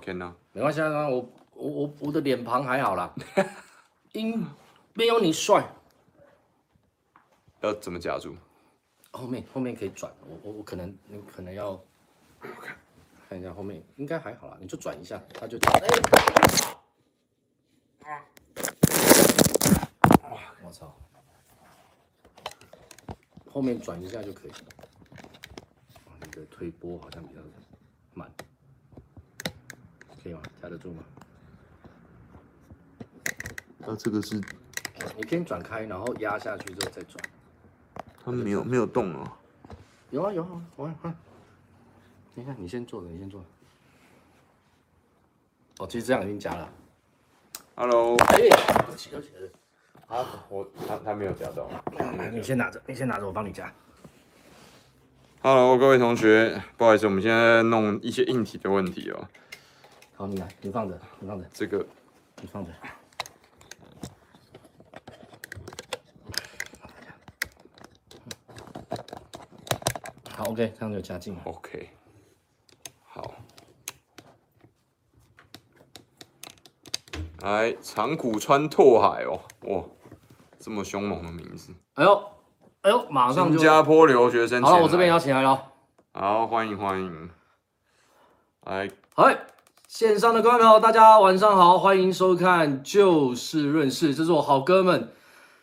看呢？没关系啊，我我我我的脸庞还好啦，因没有你帅。要怎么夹住？后面后面可以转，我我我可能你可能要看一下后面，应该还好啦，你就转一下，他就。哎，我操！后面转一下就可以。你的推波好像比较慢，可以吗？夹得住吗？那这个是，你可以转开，然后压下去之后再转。它没有没有动哦。有啊有啊，我看看。你看，你先坐着，你先坐。哦，其实这样已经夹了。Hello。哎，对不起对不起。好，我他他没有夹到。来，你先拿着，你先拿着，我帮你夹。Hello，各位同学，不好意思，我们现在弄一些硬体的问题哦。好，你来，你放着，你放着。这个，你放着。好，OK，这样就加进了。OK，好。来，长谷川拓海哦，哇，这么凶猛的名字。哎呦，哎呦，马上就。新加坡留学生。好了，我这边邀请来了。好，欢迎欢迎。来，嗨，线上的观众朋友，大家晚上好，欢迎收看就事论事，这是我好哥们，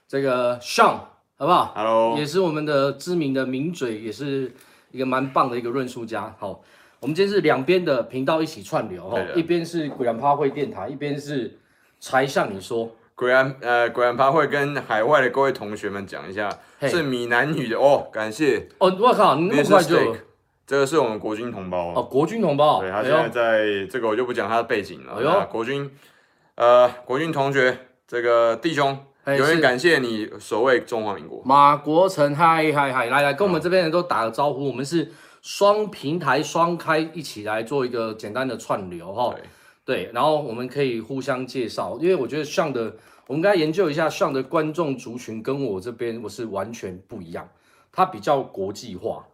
这个 Sean，好不好？Hello，也是我们的知名的名嘴，也是。一个蛮棒的一个论述家，好，我们今天是两边的频道一起串流，哈，一边是鬼然趴会电台，一边是柴 Sean 你说，鬼然呃鬼然趴会跟海外的各位同学们讲一下，是闽南语的哦，感谢。哦，我靠，你那么快就，这个是我们国军同胞哦，国军同胞，对他现在在这个我就不讲他的背景了，哎呦，国军，呃，国军同学，这个弟兄。有人感谢你守卫中华民国。马国成，嗨嗨嗨，来来，跟我们这边人都打个招呼。我们是双平台双开，一起来做一个简单的串流哈。对，然后我们可以互相介绍，因为我觉得 Sean 的，我们该研究一下 Sean 的观众族群跟我这边我是完全不一样。他比较国际化，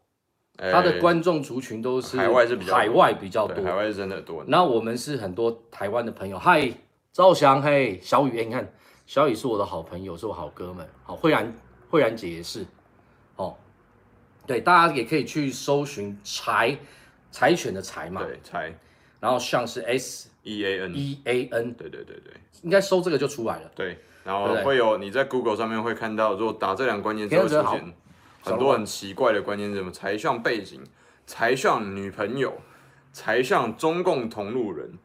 他的观众族群都是海外是比较海外比较多，海外是真的多。那我们是很多台湾的朋友，嗨，赵翔，嘿，小雨，你看。小雨是我的好朋友，是我好哥们。好，慧然，慧然姐也是。哦，对，大家也可以去搜寻柴，柴犬的柴嘛。对，柴。然后像是 S E A N E A N。对对对对，应该搜这个就出来了。对，然后会有你在 Google 上面会看到，如果打这两个关键词会出现很多很奇怪的关键词，什么柴 Sean 背景、柴 Sean 女朋友、柴 Sean 中共同路人。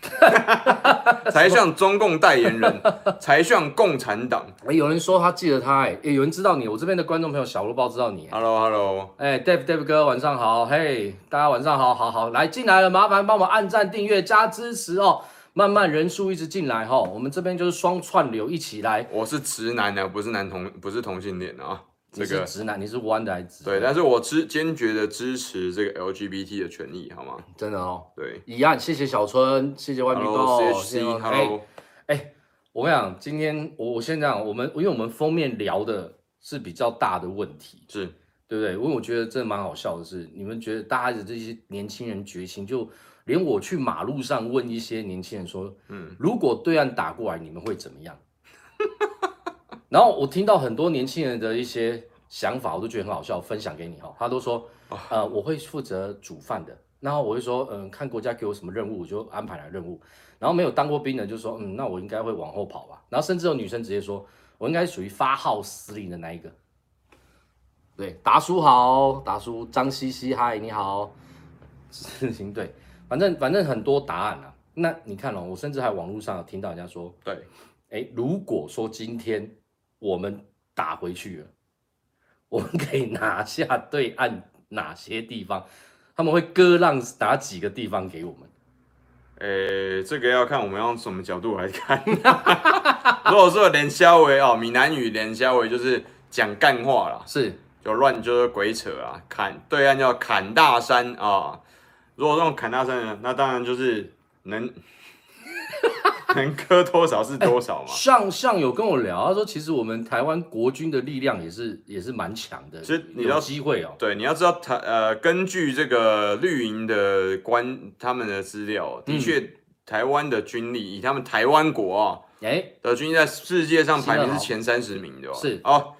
才像中共代言人，才像共产党。哎，有人说他记得他，哎，有人知道你。我这边的观众朋友小鹿包知道你。Hello，Hello，哎，Dave，Dave 哥，晚上好。嘿，大家晚上好，好好来进来了，麻烦帮我按赞、订阅、加支持哦。慢慢人数一直进来哈、哦，我们这边就是双串流一起来。我是直男的，不是男同，不是同性恋啊。你是直男，你是弯的还是直？对，但是我支坚决的支持这个 LGBT 的权益，好吗？真的哦。对，一样。谢谢小春，谢谢外面哥。Hello，哎，我跟你讲，今天我我先这样，我们因为我们封面聊的是比较大的问题，是对不对？因为我觉得真的蛮好笑的是，你们觉得大家的这些年轻人觉醒，就连我去马路上问一些年轻人说，嗯，如果对岸打过来，你们会怎么样？然后我听到很多年轻人的一些想法，我都觉得很好笑，分享给你哈。他都说，呃，我会负责煮饭的。然后我会说，嗯，看国家给我什么任务，我就安排来任务。然后没有当过兵的就说，嗯，那我应该会往后跑吧。然后甚至有女生直接说，我应该属于发号施令的那一个。对，达叔好，达叔张西西嗨，你好。事情对，反正反正很多答案啊。那你看哦，我甚至还网络上有听到人家说，对，哎，如果说今天。我们打回去了，我们可以拿下对岸哪些地方？他们会割让哪几个地方给我们？诶，这个要看我们用什么角度来看。如果说连消维哦，闽南语连消维就是讲干话啦，是就乱就是鬼扯啊，砍对岸叫砍大山啊。如果这种砍大山呢，那当然就是能。能割多少是多少嘛。上上有跟我聊，他说其实我们台湾国军的力量也是也是蛮强的。其实你要机会哦，对，你要知道台呃，根据这个绿营的官他们的资料，的确、嗯、台湾的军力以他们台湾国啊，哎的军力在世界上排名是前三十名的。是哦，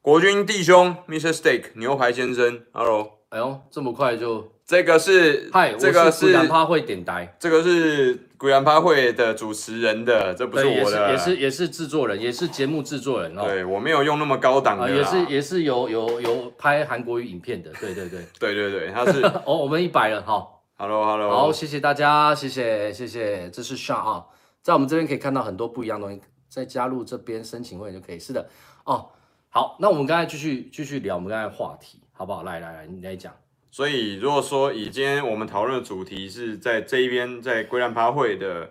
国军弟兄，Mr. Steak 牛排先生，Hello，哎呦，这么快就。这个是，嗨，这个是鬼趴会点呆，这个是鬼趴会的主持人的，这不是我的，也是也是制作人，也是节目制作人哦。对，我没有用那么高档的，也是也是有有有拍韩国语影片的，对对对，对 对对，他是 哦，我们一百了哈，Hello Hello，好，谢谢大家，谢谢谢谢，这是 Sean 啊，在我们这边可以看到很多不一样的东西，再加入这边申请会员就可以，是的哦，好，那我们刚才继续继续聊我们刚才话题，好不好？来来来，你来讲。所以，如果说以今天我们讨论的主题是在这一边，在龟兰趴会的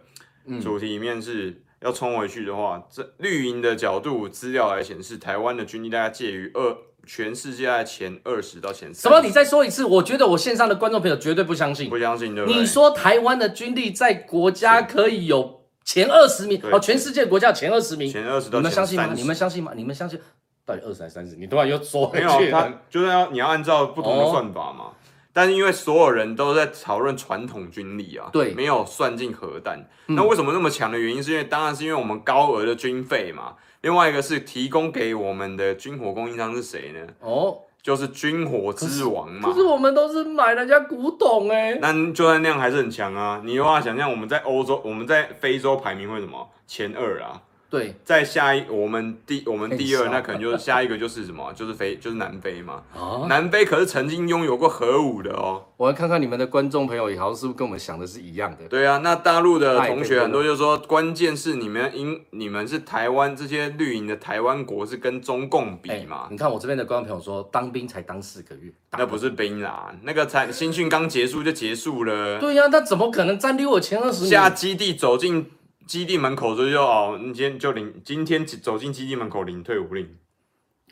主题里面是要冲回去的话，这绿营的角度资料来显示，台湾的军力大概介于二全世界在前二十到前三。什么？你再说一次？我觉得我线上的观众朋友绝对不相信，不相信对不对？你说台湾的军力在国家可以有前二十名？哦，全世界国家前二十名，前二十到你们相信吗？你们相信吗？你们相信？到底二十还是三十？你突然又说没有？他就是要你要按照不同的算法嘛。哦但是因为所有人都在讨论传统军力啊，对，没有算进核弹。那为什么那么强的原因，是因为当然是因为我们高额的军费嘛。另外一个是提供给我们的军火供应商是谁呢？哦，就是军火之王嘛。就是我们都是买人家古董哎、欸。那就算那样还是很强啊。你有办法想象我们在欧洲，我们在非洲排名会什么前二啊？对，在下一我们第我们第二，那可能就是下一个就是什么，就是非就是南非嘛。啊，南非可是曾经拥有过核武的哦。我要看看你们的观众朋友也好像是不是跟我们想的是一样的？对啊，那大陆的同学很多就是说，关键是你们因你们是台湾这些绿营的台湾国是跟中共比嘛？你看我这边的观众朋友说，当兵才当四个月，那不是兵啦，那个才 新训刚结束就结束了。对呀，那怎么可能占据我前二十？下基地走进。基地门口就就哦，你今天就领，今天走进基地门口领退伍令，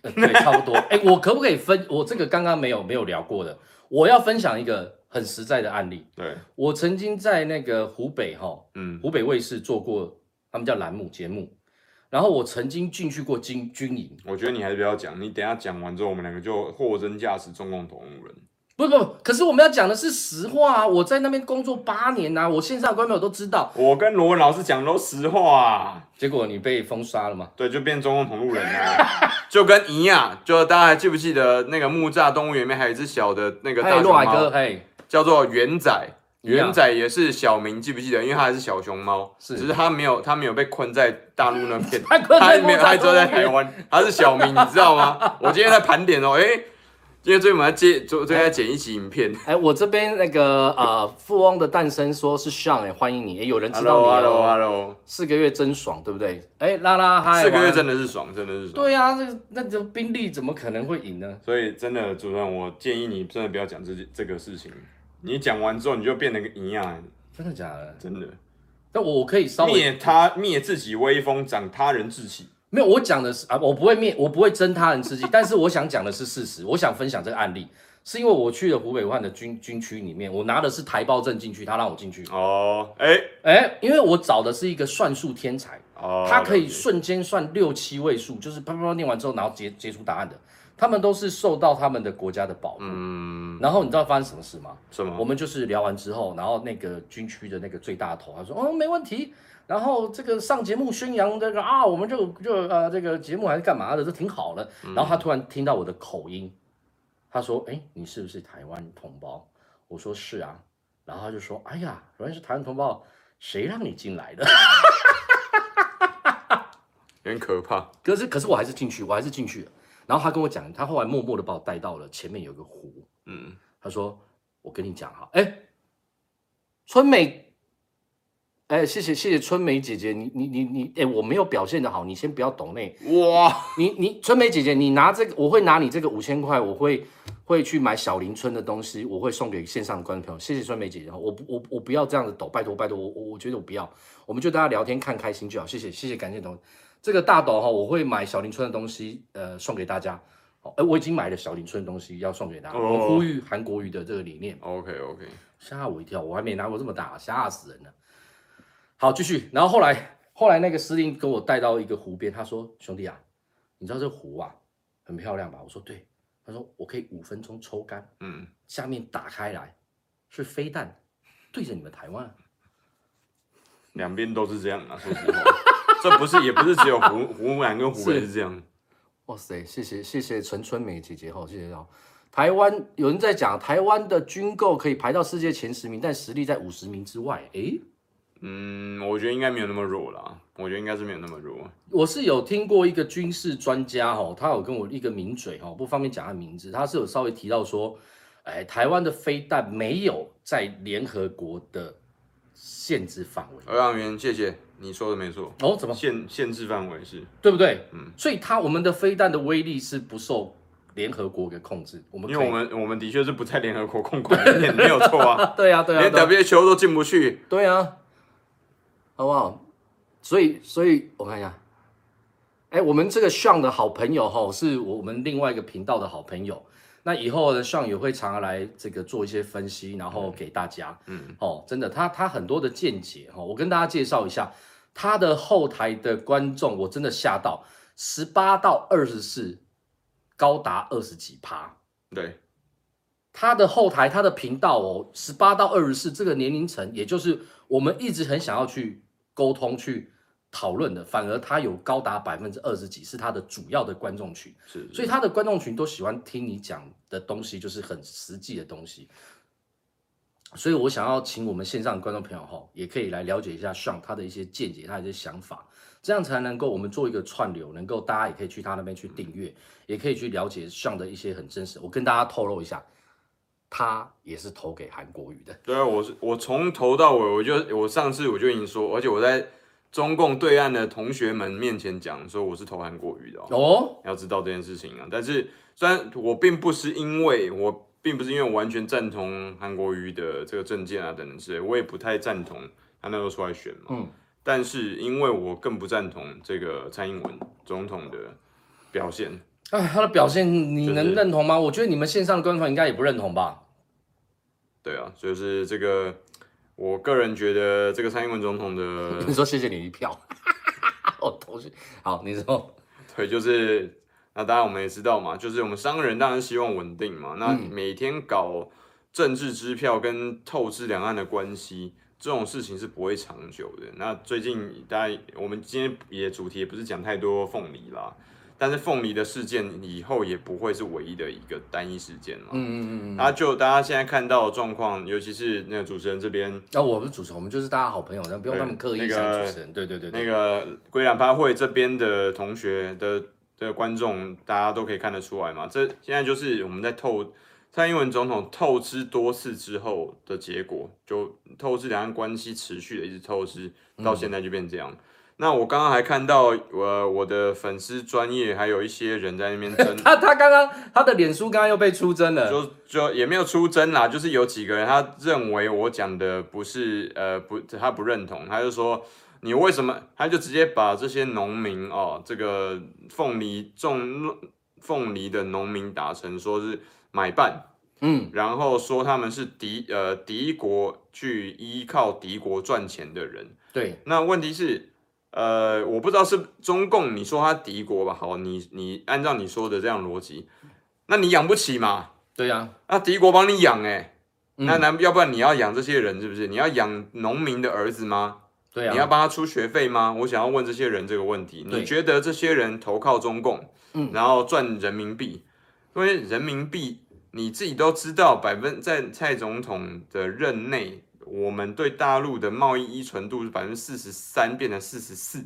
对，差不多。哎、欸，我可不可以分？我这个刚刚没有没有聊过的，我要分享一个很实在的案例。对，我曾经在那个湖北哈，嗯，湖北卫视做过，他们叫栏目节目，然后我曾经进去过军军营。我觉得你还是不要讲，你等下讲完之后，我们两个就货真价实中共同路人。不不，可是我们要讲的是实话啊！我在那边工作八年呐、啊，我线上的观众都知道。我跟罗文老师讲的都实话啊，结果你被封杀了嘛？对，就变中共同路人了，就跟一样。就大家还记不记得那个木栅动物园里面还有一只小的那个大熊猫，叫做元仔。元仔也是小名，记不记得？因为它还是小熊猫，是，只是它没有，它没有被困在大陆那边，它没有，它只在台湾，它是小名，你知道吗？我今天在盘点哦，哎、欸。今天最近我们要接，最最近在剪一集影片。哎、欸，我这边那个呃，富翁的诞生说是 Sean 哎，欢迎你。哎、欸，有人知道你 Hello，Hello，Hello。Hello, hello. 四个月真爽，对不对？哎、欸，拉拉嗨。四个月真的是爽，真的是爽。对呀、啊，这个那这兵力怎么可能会赢呢？所以真的，主任，我建议你真的不要讲这这个事情。你讲完之后，你就变得跟一样。真的假的？真的。那我可以稍微灭他，灭自己威风，长他人志气。没有，我讲的是啊，我不会灭，我不会争他人志气，但是我想讲的是事实，我想分享这个案例。是因为我去了湖北武汉的军军区里面，我拿的是台胞证进去，他让我进去。哦，哎哎，因为我找的是一个算术天才，哦，他可以瞬间算六七位数，就是啪啪啪念完之后，然后结结出答案的。他们都是受到他们的国家的保护。嗯，然后你知道发生什么事吗？什么？我们就是聊完之后，然后那个军区的那个最大头他说，哦，没问题。然后这个上节目宣扬这个啊，我们就就呃这个节目还是干嘛的，这挺好的。然后他突然听到我的口音。他说：“哎，你是不是台湾同胞？”我说：“是啊。”然后他就说：“哎呀，原来是台湾同胞，谁让你进来的？” 有点可怕。可是，可是我还是进去，我还是进去了。然后他跟我讲，他后来默默的把我带到了前面有个湖。嗯，他说：“我跟你讲哈，哎，春美。”哎，谢谢谢谢春梅姐姐，你你你你，哎，我没有表现的好，你先不要抖内哇，你你春梅姐姐，你拿这个，我会拿你这个五千块，我会会去买小林村的东西，我会送给线上的观众朋友，谢谢春梅姐姐，我不我我不要这样子抖，拜托拜托，我我我觉得我不要，我们就大家聊天看开心就好，谢谢谢谢感谢董这个大抖哈，我会买小林村的东西，呃，送给大家，好，哎，我已经买了小林村的东西要送给大家，我呼吁韩国瑜的这个理念，OK OK，吓我一跳，我还没拿过这么大，吓死人了。好，继续。然后后来后来那个司令给我带到一个湖边，他说：“兄弟啊，你知道这湖啊很漂亮吧？”我说：“对。”他说：“我可以五分钟抽干，嗯，下面打开来是飞弹对着你们台湾。”两边都是这样啊，说实话，这不是也不是只有湖湖南跟湖北是这样。哇塞，谢谢谢谢陈春美姐姐哈，谢谢哦。台湾有人在讲台湾的军购可以排到世界前十名，但实力在五十名之外。诶，嗯，我觉得应该没有那么弱啦，我觉得应该是没有那么弱。我是有听过一个军事专家哈，他有跟我一个名嘴哈，不方便讲他名字，他是有稍微提到说，哎，台湾的飞弹没有在联合国的。限制范围，欧阳元，谢谢你说的没错哦。怎么限限制范围是对不对？嗯，所以他我们的飞弹的威力是不受联合国给控制。我们因为我们我们的确是不在联合国控管里面，没有错啊。对啊，对啊，连 WHO 都进不去。对啊，好不好？所以所以我看一下，哎，我们这个 Sean 的好朋友哈，是我们另外一个频道的好朋友。那以后呢，Sean 也会常常来这个做一些分析，然后给大家。嗯，哦，真的，他他很多的见解哈，我跟大家介绍一下，他的后台的观众，我真的吓到，十八到二十四，高达二十几趴。对，他的后台，他的频道哦，十八到二十四这个年龄层，也就是我们一直很想要去沟通去。讨论的，反而他有高达百分之二十几是他的主要的观众群，是，所以他的观众群都喜欢听你讲的东西，就是很实际的东西。所以我想要请我们线上的观众朋友哈，也可以来了解一下 Sean 他的一些见解，他的一些想法，这样才能够我们做一个串流，能够大家也可以去他那边去订阅，也可以去了解 Sean 的一些很真实。我跟大家透露一下，他也是投给韩国瑜的。对啊，我是我从头到尾，我就我上次我就已经说，而且我在。中共对岸的同学们面前讲说我是投韩国瑜的哦，要知道这件事情啊。但是虽然我并不是因为我并不是因为我完全赞同韩国瑜的这个政见啊等等之类，我也不太赞同他那时候出来选嘛。嗯。但是因为我更不赞同这个蔡英文总统的表现。哎，他的表现你能认同吗？我觉得你们线上的观众应该也不认同吧。对啊，就是这个。我个人觉得这个蔡英文总统的，你说谢谢你一票，我同学好，你说 对，就是那当然我们也知道嘛，就是我们商人当然希望稳定嘛，那每天搞政治支票跟透支两岸的关系这种事情是不会长久的。那最近大家我们今天也主题也不是讲太多凤梨啦。但是凤梨的事件以后也不会是唯一的一个单一事件嘛？嗯嗯嗯。那就大家现在看到的状况，尤其是那个主持人这边，那，我不是主持人，我们就是大家好朋友，但不用那么刻意当主持人。对对对，那个归兰趴会这边的同学的的观众，大家都可以看得出来嘛。这现在就是我们在透蔡英文总统透支多次之后的结果，就透支两岸关系持续的一直透支，到现在就变这样。那我刚刚还看到，我我的粉丝专业还有一些人在那边争 他他刚刚他的脸书刚刚又被出征了，就就也没有出征啦，就是有几个人他认为我讲的不是呃不他不认同，他就说你为什么他就直接把这些农民哦这个凤梨种凤梨的农民打成说是买办，嗯，然后说他们是敌呃敌国去依靠敌国赚钱的人，对，那问题是。呃，我不知道是中共，你说他敌国吧？好，你你按照你说的这样逻辑，那你养不起嘛？对呀、啊，那敌国帮你养哎、欸，嗯、那难要不然你要养这些人是不是？你要养农民的儿子吗？对呀、啊，你要帮他出学费吗？我想要问这些人这个问题，你觉得这些人投靠中共，嗯，然后赚人民币，因为人民币你自己都知道，百分在蔡总统的任内。我们对大陆的贸易依存度是百分之四十三，变成四十四，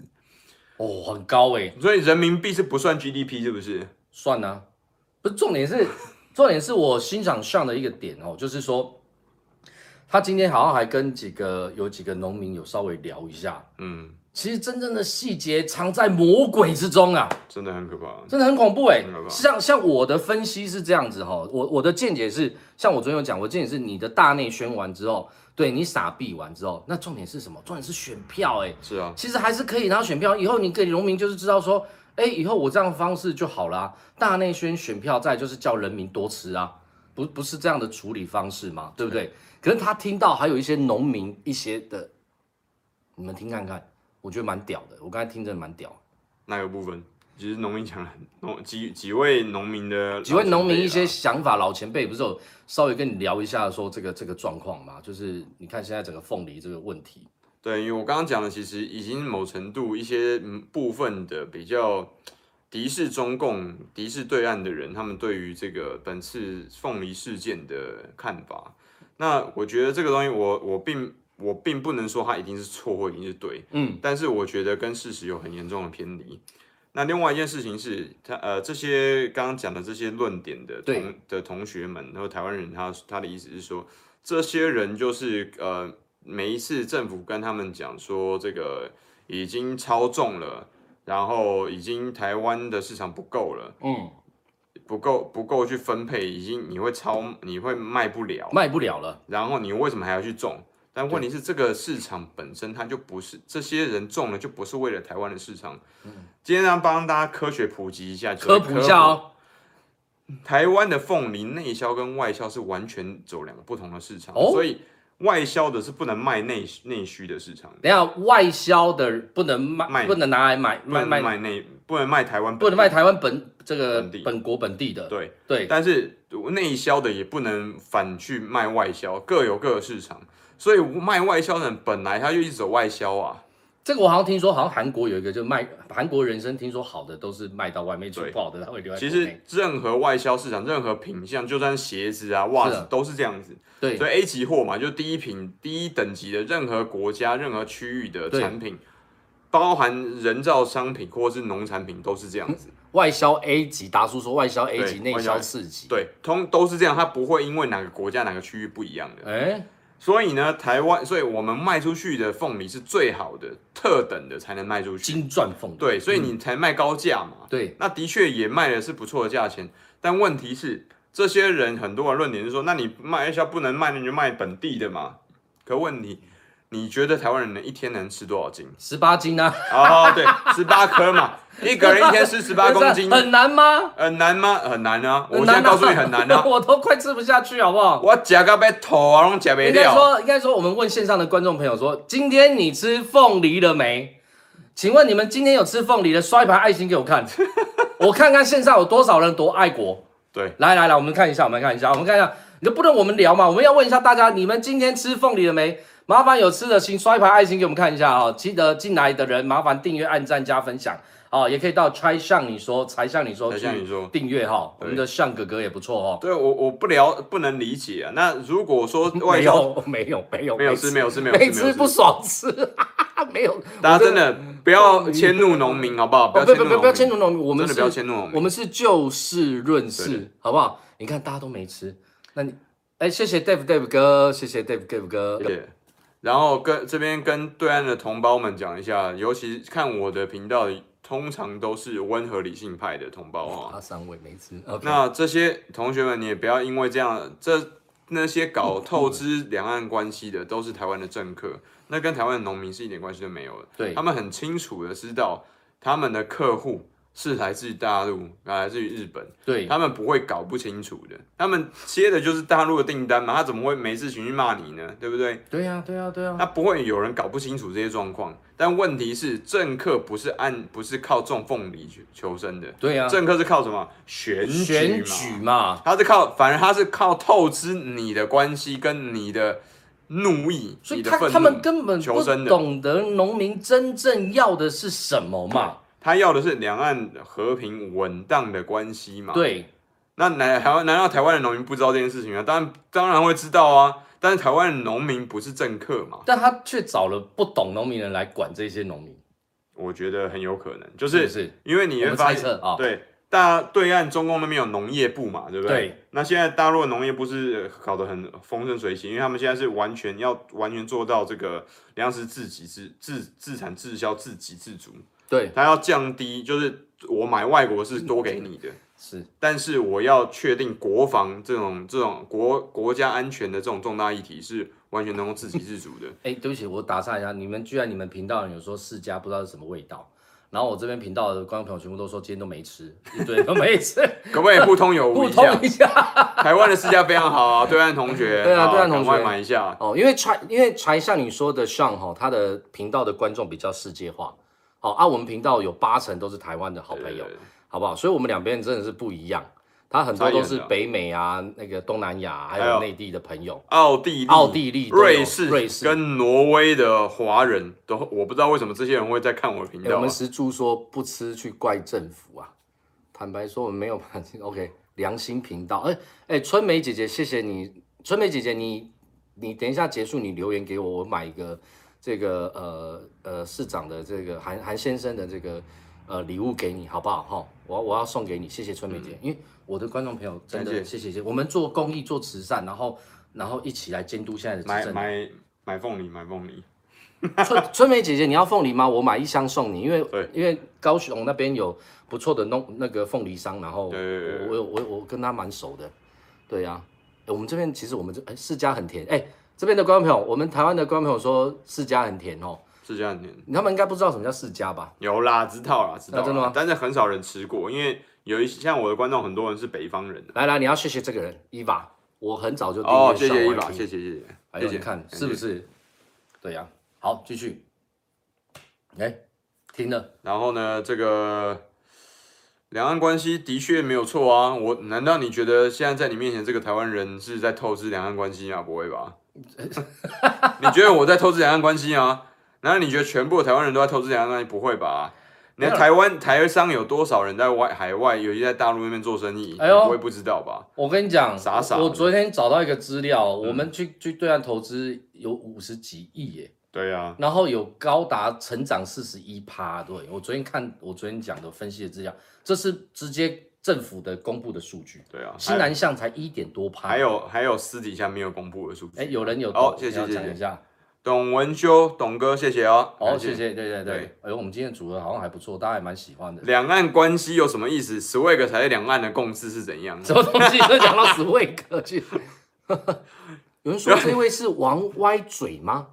哦，很高哎。所以人民币是不算 GDP 是不是？算啊，不是重点是，重点是我欣赏上的一个点哦，就是说，他今天好像还跟几个有几个农民有稍微聊一下，嗯，其实真正的细节藏在魔鬼之中啊，真的很可怕，真的很恐怖哎。像像我的分析是这样子哈，我我的见解是，像我昨天有讲，我见解是你的大内宣完之后。对你傻逼完之后，那重点是什么？重点是选票，哎，是啊，其实还是可以拿选票。以后你给农民就是知道说，哎，以后我这样的方式就好了啊。大内宣选票再就是叫人民多吃啊，不不是这样的处理方式嘛？对不对？可是他听到还有一些农民一些的你们听看看，我觉得蛮屌的。我刚才听着蛮屌的。哪个部分？其实农民讲了农几几位农民的几位农民一些想法，老前辈不是有稍微跟你聊一下说这个这个状况嘛？就是你看现在整个凤梨这个问题。对，因为我刚刚讲的其实已经某程度一些部分的比较敌视中共、敌视对岸的人，他们对于这个本次凤梨事件的看法。那我觉得这个东西我，我我并我并不能说它一定是错或一定是对，嗯，但是我觉得跟事实有很严重的偏离。那另外一件事情是，他呃，这些刚刚讲的这些论点的同的同学们，然后台湾人他，他他的意思是说，这些人就是呃，每一次政府跟他们讲说这个已经超重了，然后已经台湾的市场不够了，嗯，不够不够去分配，已经你会超你会卖不了，卖不了了，然后你为什么还要去种？但问题是，这个市场本身它就不是这些人种了，就不是为了台湾的市场。嗯，今天要帮大家科学普及一下，科普一下哦。台湾的凤梨内销跟外销是完全走两个不同的市场，哦，所以外销的是不能卖内内需的市场。等下，外销的不能卖，卖不能拿来买卖卖内，不能卖台湾，不能卖台湾本这个本国本地的。对对，但是内销的也不能反去卖外销，各有各的市场。所以卖外销的人本来他就一直走外销啊，这个我好像听说，好像韩国有一个就卖韩国人参，听说好的都是卖到外面去，不好的他会留在。其实任何外销市场，任何品相，就算鞋子啊、袜子都是这样子。对，所以 A 级货嘛，就第一品、第一等级的任何国家、任何区域的产品，包含人造商品或是农产品，都是这样子。外销 A 级，达叔说外销 A 级，内销四级，对，通都是这样，它不会因为哪个国家、哪个区域不一样的。欸所以呢，台湾，所以我们卖出去的凤梨是最好的、特等的，才能卖出去。金钻凤梨。对，所以你才卖高价嘛。嗯、对，那的确也卖的是不错的价钱。但问题是，这些人很多的论点是说，那你卖一下不能卖，那你就卖本地的嘛。可问题。你觉得台湾人能一天能吃多少斤？十八斤啊？哦，对，十八颗嘛，一个人一天吃 十八公斤，很难吗？很难吗？很难啊！我现在告诉你很难啊！我都快吃不下去，好不好？我夹个被头啊，拢夹没掉。应该说，应该说，我们问线上的观众朋友说，今天你吃凤梨了没？请问你们今天有吃凤梨的，刷一排爱心给我看，我看看线上有多少人多爱国。对，来来来，我们看一下，我们看一下，我们看一下，你就不能我们聊嘛？我们要问一下大家，你们今天吃凤梨了没？麻烦有吃的请刷一排爱心给我们看一下哦！记得进来的人麻烦订阅、按赞、加分享哦！也可以到才向你说，才向你说，才向你说订阅哈。我们的向哥哥也不错哦。对我我不聊不能理解啊。那如果说 外销没有没有没有吃没有吃没有没吃不爽吃，没有。大家真的不要迁怒农民好不好？不要不不不要迁怒农民，我们真的不要迁怒农民，我们是就事论事好不好？你看大家都没吃，那你哎谢谢 Dave Dave 哥，谢谢 Dave Dave 哥。然后跟这边跟对岸的同胞们讲一下，尤其看我的频道，通常都是温和理性派的同胞哈。他三位没吃。那这些同学们，你也不要因为这样，这那些搞透支两岸关系的，都是台湾的政客，那跟台湾的农民是一点关系都没有的。对，他们很清楚的知道他们的客户。是来自于大陆，来自于日本，对，他们不会搞不清楚的，他们接的就是大陆的订单嘛，他怎么会没事情去骂你呢？对不对？对呀、啊，对呀、啊，对呀、啊，他不会有人搞不清楚这些状况。但问题是，政客不是按不是靠种凤梨求生的，对呀、啊，政客是靠什么？选选举嘛，他是靠，反正他是靠透支你的关系跟你的怒意，所以他他们根本不懂得农民真正要的是什么嘛。他要的是两岸和平稳当的关系嘛？对。那难台湾难道台湾的农民不知道这件事情吗？当然当然会知道啊。但是台湾的农民不是政客嘛？但他却找了不懂农民的人来管这些农民。我觉得很有可能，就是是因为你会发现啊，对，大对岸中共那边有农业部嘛，对不对？对。那现在大陆的农业部是搞得很风生水起，因为他们现在是完全要完全做到这个粮食自给自自自产自销自给自足。对，他要降低，就是我买外国是多给你的，是，但是我要确定国防这种这种国国家安全的这种重大议题是完全能够自给自足的。哎，对不起，我打岔一下，你们居然你们频道有说世家不知道是什么味道，然后我这边频道的观众朋友全部都说今天都没吃，一堆都没吃，可不可以互通有无互通一下？台湾的世家非常好啊，对岸同学，对啊，对岸同学。买一下。哦，因为柴因为柴像你说的 Sean 哈，他的频道的观众比较世界化，好啊，我们频道有八成都是台湾的好朋友，对对对，好不好？所以我们两边真的是不一样。他很多都是北美啊，那个东南亚，还有内地的朋友，奥地利、奥地利、瑞士、瑞士跟挪威的华人都，我不知道为什么这些人会在看我的频道、啊欸。我们石柱说不吃去怪政府啊，坦白说我们没有办法。OK，良心频道。哎、欸、哎、欸，春梅姐姐，谢谢你，春梅姐姐，你你等一下结束，你留言给我，我买一个这个呃呃市长的这个韩韩先生的这个呃礼物给你，好不好？哈，我我要送给你，谢谢春梅姐，嗯、因为。我的观众朋友，真的谢谢谢谢。我们做公益做慈善，然后然后一起来监督现在的执政。买买买凤梨，买凤梨。春春梅姐姐，你要凤梨吗？我买一箱送你，因为因为高雄那边有不错的弄那个凤梨商，然后我我我我跟他蛮熟的。对呀、啊，我们这边其实我们这哎世家很甜哎，这边的观众朋友，我们台湾的观众朋友说世家很甜哦，世家很甜，他们应该不知道什么叫世家吧？有啦，知道啦，知道、啊、真的吗？但是很少人吃过，因为。有一些像我的观众，很多人是北方人。来来，你要谢谢这个人，伊娃。我很早就哦，谢谢伊娃，谢谢谢谢。还有你看是不是？对呀、啊。好，继续。哎，停了。然后呢，这个两岸关系的确没有错啊。我难道你觉得现在在你面前这个台湾人是在透支两岸关系啊？不会吧？你觉得我在透支两岸关系啊？难道你觉得全部的台湾人都在透支两岸关系？不会吧？你看台湾台商有多少人在外海外，尤其在大陆那边做生意？哎呦，不会不知道吧？我跟你讲，傻傻。我昨天找到一个资料，嗯、我们去去对岸投资有五十几亿耶。对呀、啊。然后有高达成长四十一趴。对，我昨天看我昨天讲的分析的资料，这是直接政府的公布的数据。对啊。新南向才一点多趴。还有还有私底下没有公布的数据。哎，有人有哦，谢谢谢谢。讲一下。董文修，董哥，谢谢哦。哦，谢谢，对对对。哎呦，我们今天的组合好像还不错，大家还蛮喜欢的。两岸关系有什么意思？Swag 才是两岸的共识是怎样？什么东西都讲到 Swag 去？有人说这位是王歪嘴吗？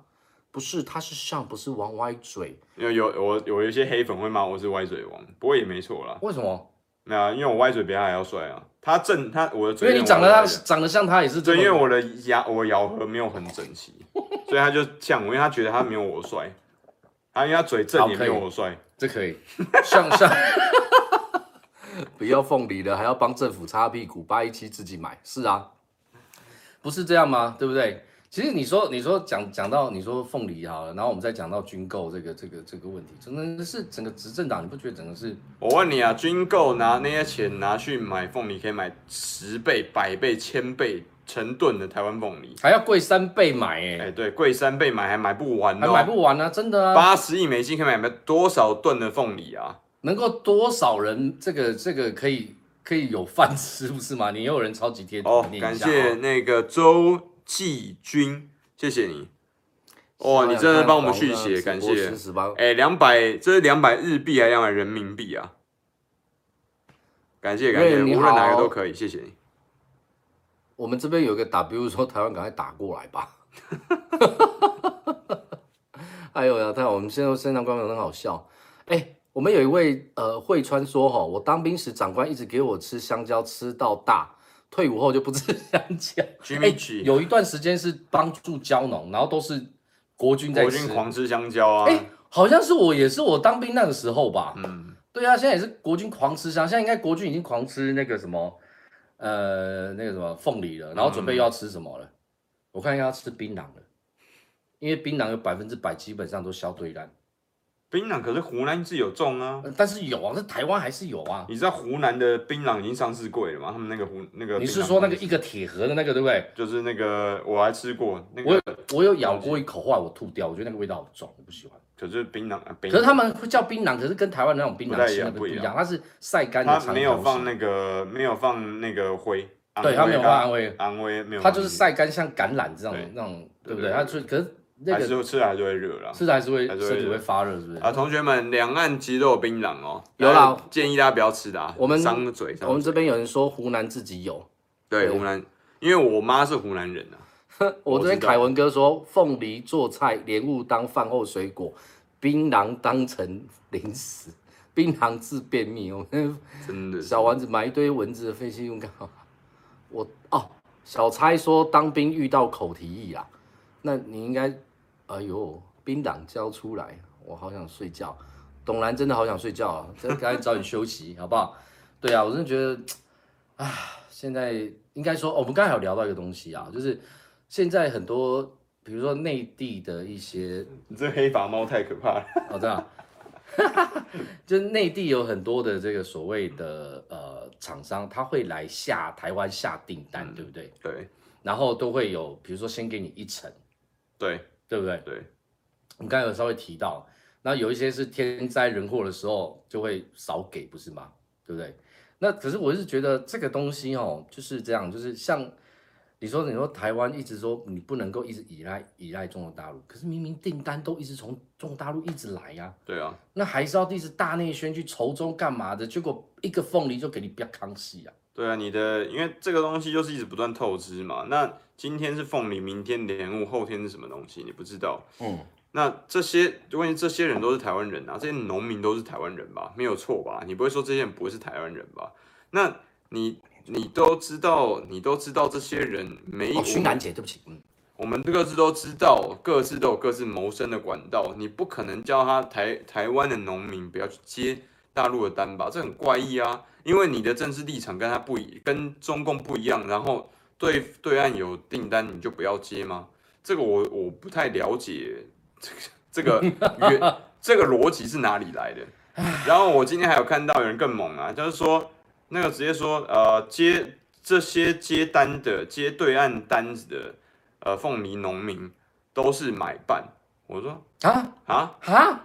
不是，他是上，不是王歪嘴。有有我有一些黑粉会骂我是歪嘴王，不过也没错啦。为什么？没有啊，因为我歪嘴比他还要帅啊。他正他我的嘴，因为你长得他长得像他也是。对，因为我的牙我咬合没有很整齐，所以他就像我，因为他觉得他没有我帅，他因为他嘴正也没有我帅，这可以像像。不要凤梨的，还要帮政府擦屁股，八一七自己买，是啊，不是这样吗？对不对？其实你说，你说讲讲到你说凤梨好了，然后我们再讲到军购这个这个这个问题，真的是整个执政党，你不觉得整个是？我问你啊，军购拿那些钱拿去买凤梨，可以买十倍、百倍、千倍、成吨的台湾凤梨，还要贵三倍买哎、欸，对，贵三倍买还买不完，还买不完呢、啊，真的啊！八十亿美金可以买多少吨的凤梨啊？能够多少人这个这个可以可以有饭吃不是吗？你也有人超级贴图哦，感谢那个周。季军，谢谢你，哇，你真的帮我们续写，感谢。哎，两百，这是两百日币还是两百人民币啊？感谢感谢，无论哪个都可以，谢谢你。我们这边有个 W 说台湾赶快打过来吧。哎呦呀，太好，我们现在现场观众很好笑。哎，我们有一位呃惠川说哈，我当兵时长官一直给我吃香蕉，吃到大。退伍后就不吃香蕉。欸、有一段时间是帮助蕉农，然后都是国军在吃，国军狂吃香蕉啊。哎、欸，好像是我也是我当兵那个时候吧。嗯，对啊，现在也是国军狂吃香，现在应该国军已经狂吃那个什么，呃，那个什么凤梨了，然后准备要吃什么了？嗯、我看一下要吃槟榔了，因为槟榔有百分之百基本上都消退烂。槟榔可是湖南自有种啊，但是有啊，那台湾还是有啊。你知道湖南的槟榔已经上市贵了吗？他们那个湖那个，你是说那个一个铁盒的那个对不对？就是那个我还吃过，那个我有我有咬过一口，后来我吐掉，我觉得那个味道好重，我不喜欢。可是槟榔啊，可是他们会叫槟榔，可是跟台湾那种槟榔吃的不一样，它是晒干的。它没有放那个没有放那个灰，对，它没有放安徽，安徽没有，它就是晒干像橄榄这种那种，对不对？它就可是。还是吃了还是会热啦，吃了还是会身体会发热，是不是？啊，同学们，两岸其实都有槟榔哦，有啦，建议大家不要吃的啊，我们伤嘴。我们这边有人说湖南自己有，对，湖南，因为我妈是湖南人啊。我这边凯文哥说，凤梨做菜，莲雾当饭后水果，槟榔当成零食。槟榔治便秘哦，真的小丸子买一堆蚊子的废弃物干嘛？我哦，小差说当兵遇到口蹄疫啊，那你应该，哎呦，槟榔交出来，我好想睡觉。董兰真的好想睡觉啊，这赶紧早点休息好不好？对啊，我真的觉得，啊，现在应该说，哦，我们刚才有聊到一个东西啊，就是现在很多，比如说内地的一些，你这黑发猫太可怕了，哦，这样。就内地有很多的这个所谓的呃厂商，他会来下台湾下订单，嗯，对不对？对。然后都会有，比如说先给你一层，对，对不对？对。我们刚才有稍微提到，那有一些是天灾人祸的时候就会少给，不是吗？对不对？那可是我是觉得这个东西哦，就是这样，就是像。你说，你说台湾一直说你不能够一直依赖依赖中国大陆，可是明明订单都一直从中国大陆一直来呀。对啊，那还是要一直大内宣去筹中干嘛的？结果一个凤梨就给你不要康熙啊。对啊，你的因为这个东西就是一直不断透支嘛。那今天是凤梨，明天莲雾，后天是什么东西？你不知道。嗯。那这些，关于这些人都是台湾人啊，这些农民都是台湾人吧？没有错吧？你不会说这些人不是台湾人吧？那你。你都知道，你都知道这些人没有。勋兰姐，对不起，嗯，我们各自都知道，各自都有各自谋生的管道。你不可能叫他台台湾的农民不要去接大陆的单吧？这很怪异啊！因为你的政治立场跟他不一，跟中共不一样。然后对对岸有订单，你就不要接吗？这个我我不太了解，这个这个原这个逻辑是哪里来的？然后我今天还有看到有人更猛啊，就是说。那个直接说，呃，接这些接单的、接对岸单子的，呃，凤梨农民都是买办。我说啊啊啊！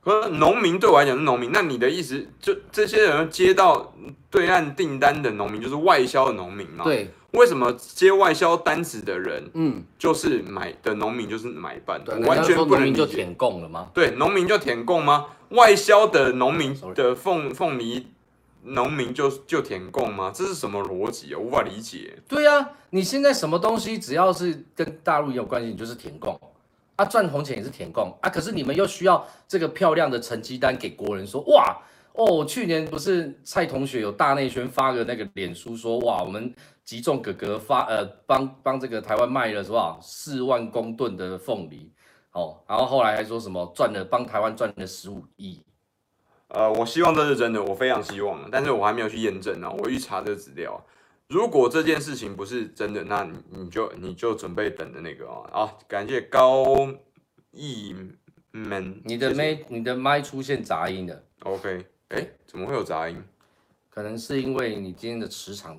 可是农民对我来讲是农民，那你的意思就这些人接到对岸订单的农民就是外销的农民嘛？对。为什么接外销单子的人，嗯，就是买的农民就是买办？对，完全不能理解。就填供了吗？对，农民就填供吗？外销的农民的凤凤梨。农民就就填供吗？这是什么逻辑啊？无法理解。对呀、啊，你现在什么东西只要是跟大陆有关系，你就是填供啊，赚红钱也是填供啊。可是你们又需要这个漂亮的成绩单给国人说，哇哦，去年不是蔡同学有大内宣发个那个脸书说，哇，我们集中哥哥发呃帮帮这个台湾卖了是吧？四万公吨的凤梨哦，然后后来还说什么赚了帮台湾赚了十五亿。呃，我希望这是真的，我非常希望，但是我还没有去验证呢。我去查这个资料，如果这件事情不是真的，那你你就你就准备等着那个啊。好，感谢高义门，你的麦你的麦出现杂音了。OK，哎、欸，怎么会有杂音？可能是因为你今天的磁场，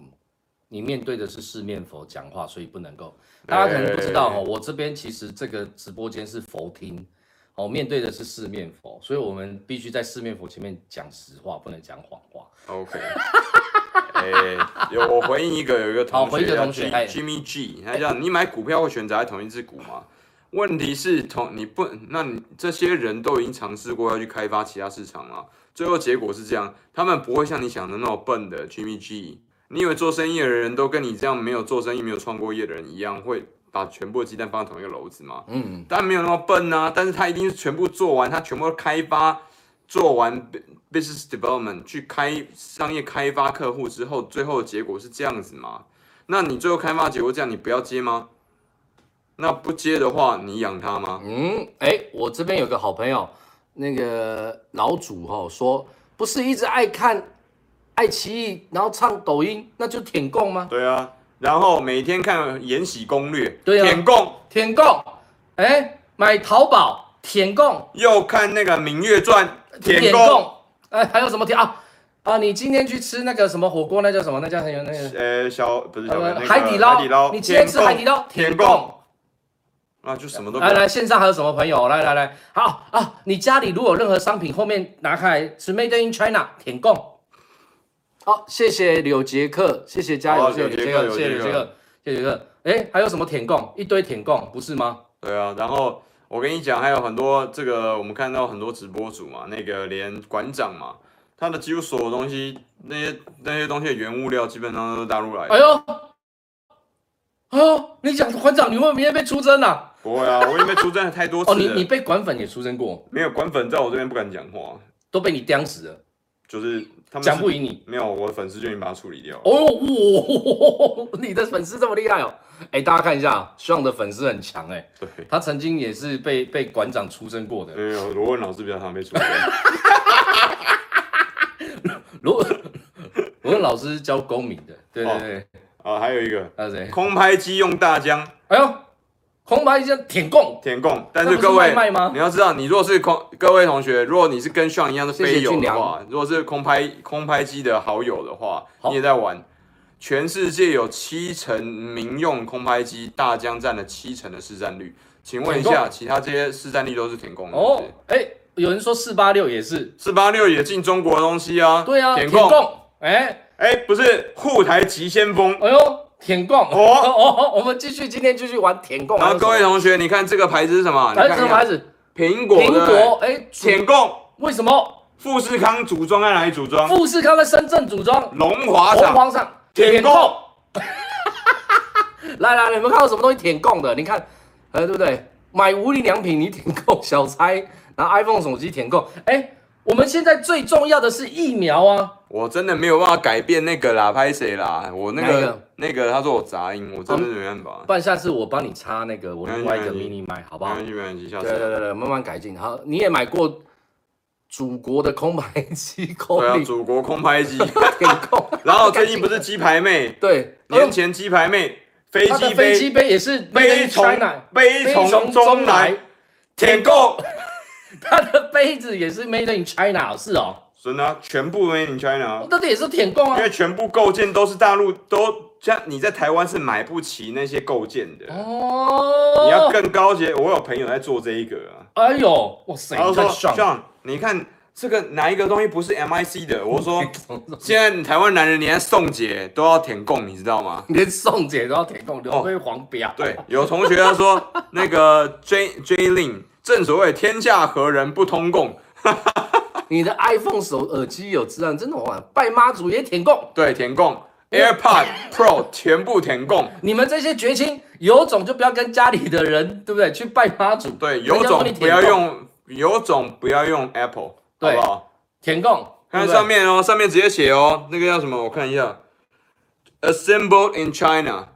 你面对的是四面佛讲话，所以不能够。大家可能不知道哦，我这边其实这个直播间是佛厅。哦，面对的是四面佛，所以我们必须在四面佛前面讲实话，不能讲谎话。OK，哎、欸，有我回应一个，有一个同学，回一个同学，Jimmy G，他讲你买股票会选择在同一只股吗？问题是同你不，那你这些人都已经尝试过要去开发其他市场了，最后结果是这样，他们不会像你想的那么笨的，Jimmy G，你以为做生意的人都跟你这样没有做生意、没有创过业的人一样会？把全部的鸡蛋放在同一个篓子吗？嗯，当然没有那么笨啊，但是他一定是全部做完，他全部都开发做完 business development 去开商业开发客户之后，最后的结果是这样子吗？那你最后开发结果这样，你不要接吗？那不接的话，你养他吗？嗯，哎、欸，我这边有个好朋友，那个老祖哈说，不是一直爱看爱奇艺，然后唱抖音，那就舔供吗？对啊。然后每天看《延禧攻略》，对啊，舔供，舔供，哎，买淘宝，舔供，又看那个《芈月传》，舔供，哎，还有什么舔？啊？啊，你今天去吃那个什么火锅，那叫什么？那叫很有那个，呃，小不是小、那个、海底捞，海底捞，你今天吃海底捞，舔共，那就什么都来来线上还有什么朋友？来来来，好啊，你家里如果有任何商品后面拿开来是 Made in China，舔供。好，谢谢柳杰克，谢谢加油，谢谢柳杰克，谢谢柳杰克，谢谢柳杰克。哎，还有什么舔供？一堆舔供，不是吗？对啊，然后我跟你讲，还有很多这个，我们看到很多直播主嘛，那个连馆长嘛，他的几乎所有东西，那些那些东西的原物料基本上都是大陆来的。哎呦，哎呦，你讲馆长，你会不会明天被出征啊？不会啊，我已经被出征了太多次了。哦，你你被管粉也出征过？没有，管粉在我这边不敢讲话。都被你钉死了，就是他们讲不赢你。没有，我的粉丝就已经把它处理掉了。哦哇，你的粉丝这么厉害哦！哎，大家看一下，Sean 的粉丝很强哎。对，他曾经也是被被馆长出征过的。没有，罗文老师比较常被出征。罗罗文老师教公民的，对对对。啊，还有一个，还有谁？空拍机用大疆。哎呦！空拍机舔供，舔供，但是各位，你要知道，你如果是空，各位同学，如果你是跟 Sean 一样的飞友的话，如果是空拍空拍机的好友的话，你也在玩。全世界有七成民用空拍机，大疆占了七成的市占率。请问一下，其他这些市占率都是舔供的？哦，哎，有人说四八六也是，四八六也进中国的东西啊？对啊，舔供，哎哎，不是护台急先锋，哎呦。舔供哦 哦，我们继续，今天继续玩舔供。然后各位同学，你看这个牌子是什么？来，什么牌子？苹果。苹果，哎，舔供。为什么？富士康组装在哪里组装？富士康在深圳组装。龙华厂。龙华厂。舔供。来来，你们看到什么东西舔供的？你看，呃，对不对？买无印良品你舔供，小财拿 iPhone 手机舔供，哎。我们现在最重要的是疫苗啊！我真的没有办法改变那个啦，拍谁啦？我那个，个那个，他说我杂音，我真的没办法。不然下次我帮你插那个我另外一个 mini 麦，好不好？没关系，没关系，下次。对对对，慢慢改进。好，你也买过祖国的空拍机？空对啊，祖国空拍机。然后最近不是鸡排妹？对，年前鸡排妹飞机杯，飞机杯也是悲从悲从中来，舔共。它的杯子也是 Made in China，是哦，真的，全部 Made in China，那这也是舔供啊，因为全部构件都是大陆，都像你在台湾是买不起那些构件的哦，你要更高级。我有朋友在做这一个啊，哎呦，哇塞，他说 Sean，你看这个哪一个东西不是 MIC 的？我说现在台湾男人连宋姐都要舔供，你知道吗？连宋姐都要舔供，留个黄标。对，有同学他说那个 J J Lin。正所谓天下何人不通共？你的 iPhone 手耳机有质量，真的哇！拜妈祖也舔供，对，舔供 AirPod Pro 全部舔供。你们这些绝亲有种就不要跟家里的人，对不对？去拜妈祖。对，有种不要用，有种不要用 Apple，对好不好？舔供，看上面哦，上面直接写哦，那个叫什么？我看一下，Assembled in China，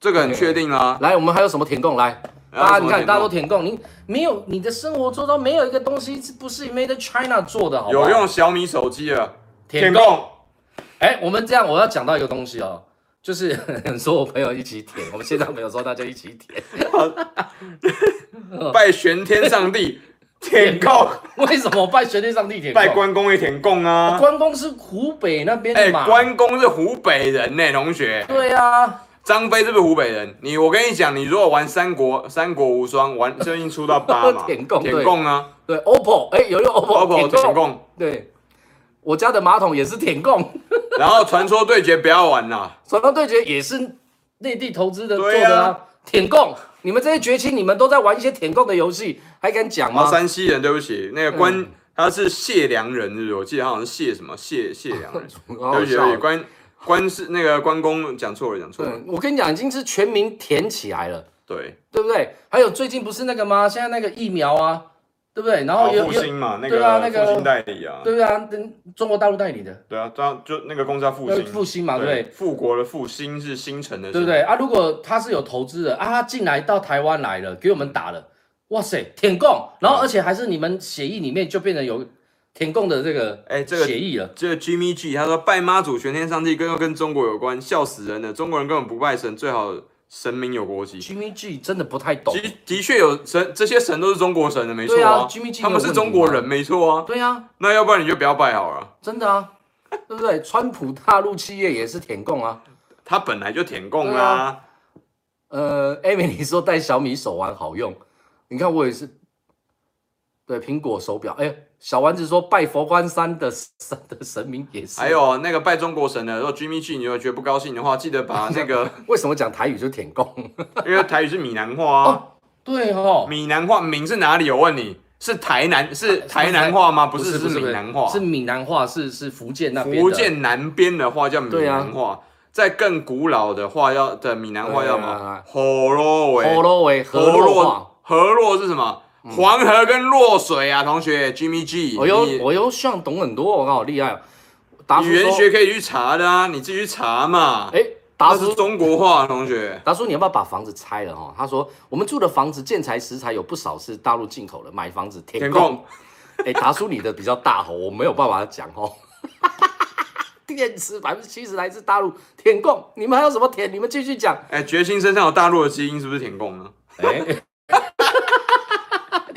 这个很确定啊。来，我们还有什么填供？来。大家你看，大家都舔供，你没有你的生活周遭没有一个东西是不是 Made in China 做的？好，有用小米手机啊，舔供。哎，我们这样，我要讲到一个东西哦，就是 说我朋友一起舔，我们现场没有说大家一起舔，拜玄天上帝 舔供。为什么拜玄天上帝舔？拜关公也舔供啊？关公是湖北那边的嘛？关公是湖北人呢，同学。对啊。张飞是不是湖北人？你我跟你讲，你如果玩三国，三国无双，玩最近出到八嘛，舔供舔供啊，对，OPPO，哎，有用 OPPO，OPPO 舔供，对，我家的马桶也是舔供，然后传说对决不要玩啦，传说对决也是内地投资的做的啊，舔共，你们这些绝亲，你们都在玩一些舔供的游戏，还敢讲吗？山西人，对不起，那个关他是谢良人，是不是？我记得他好像是谢什么谢谢良人，对不起，关。关是那个关公讲错了，讲错了。我跟你讲，已经是全民填起来了，对对不对？还有最近不是那个吗？现在那个疫苗啊，对不对？然后有复兴嘛，那个复兴代理啊，对啊，跟中国大陆代理的。对啊，这就那个公司叫复兴，复兴嘛，对不对？复国的复兴是新城的，对不对啊？如果他是有投资的啊，他进来到台湾来了，给我们打了，哇塞，舔供，然后而且还是你们协议里面就变成有。舔共的这个哎，这个协议了。这个 Jimmy G 他说拜妈祖玄天上帝，跟又跟中国有关，笑死人了。中国人根本不拜神，最好神明有国籍。Jimmy G 真的不太懂。的的确有神，这些神都是中国神的，没错啊。Jimmy G 他们是中国人，没错啊。对啊，那要不然你就不要拜好了。真的啊，对不对？川普大陆企业也是舔共啊，他本来就舔共啊。呃，Amy 你说带小米手环好用，你看我也是。对，苹果手表，哎，小丸子说拜佛光山的神 的神明也是，还有那个拜中国神的，如果 Jimmy G 你有觉得不高兴的话，记得把那个 为什么讲台语就舔共？因为台语是闽南话啊。哦，对哦，闽南话闽是哪里？我问你，是台南是台南话吗？不是，是闽南话，是闽南话，是是福建那边。福建南边的话叫闽南话，在更古老的话要的闽南话叫什么？河洛维，河洛维，河洛河洛是什么？黄河跟洛水啊，同学，Jimmy G，我又我又像懂很多，我刚好厉害。语言学可以去查的啊，你自己去查嘛。哎，达叔，中国话，同学。达叔，你要不要把房子拆了哈？他说，我们住的房子建材食材有不少是大陆进口的，买房子填空。哎，达叔，你的比较大吼，我没有办法讲哦。电池百分之七十来自大陆，填供。你们还有什么填？你们继续讲。哎，决心身上有大陆的基因，是不是填供呢？哎。你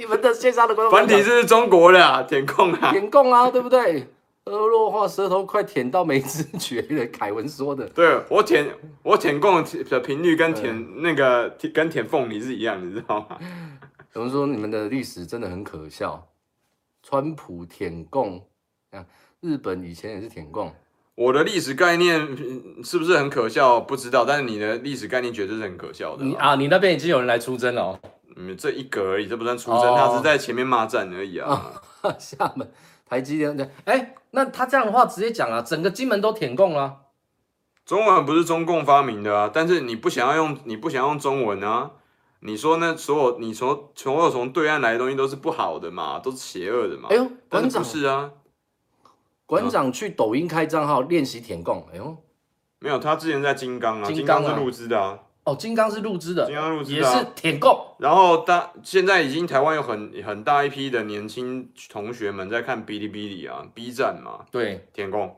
们的线上的观众，繁体是中国的啊，舔供啊，舔供啊，对不对？呃，弱化舌头快舔到没知觉了，凯文说的。对，我舔我舔共的频率跟舔那个跟舔凤梨是一样，你知道吗？有人说你们的历史真的很可笑，川普舔供，日本以前也是舔共。我的历史概念是不是很可笑？不知道，但是你的历史概念绝对是很可笑的。你啊，你那边已经有人来出征了哦。嗯，这一格而已，这不算出征，他是在前面骂战而已啊。厦门台积电，哎，那他这样的话直接讲啊，整个金门都舔共了。中文不是中共发明的啊，但是你不想要用，你不想用中文啊？你说那所有你从所有从对岸来的东西都是不好的嘛，都是邪恶的嘛？哎呦，馆长是啊，馆长去抖音开账号练习舔共，哎呦，没有，他之前在金刚啊，金刚是录制的啊。哦，金刚是入资的，金刚录制的，也是舔共。然后大现在已经台湾有很很大一批的年轻同学们在看哔哩哔哩啊，B 站嘛，对，舔共。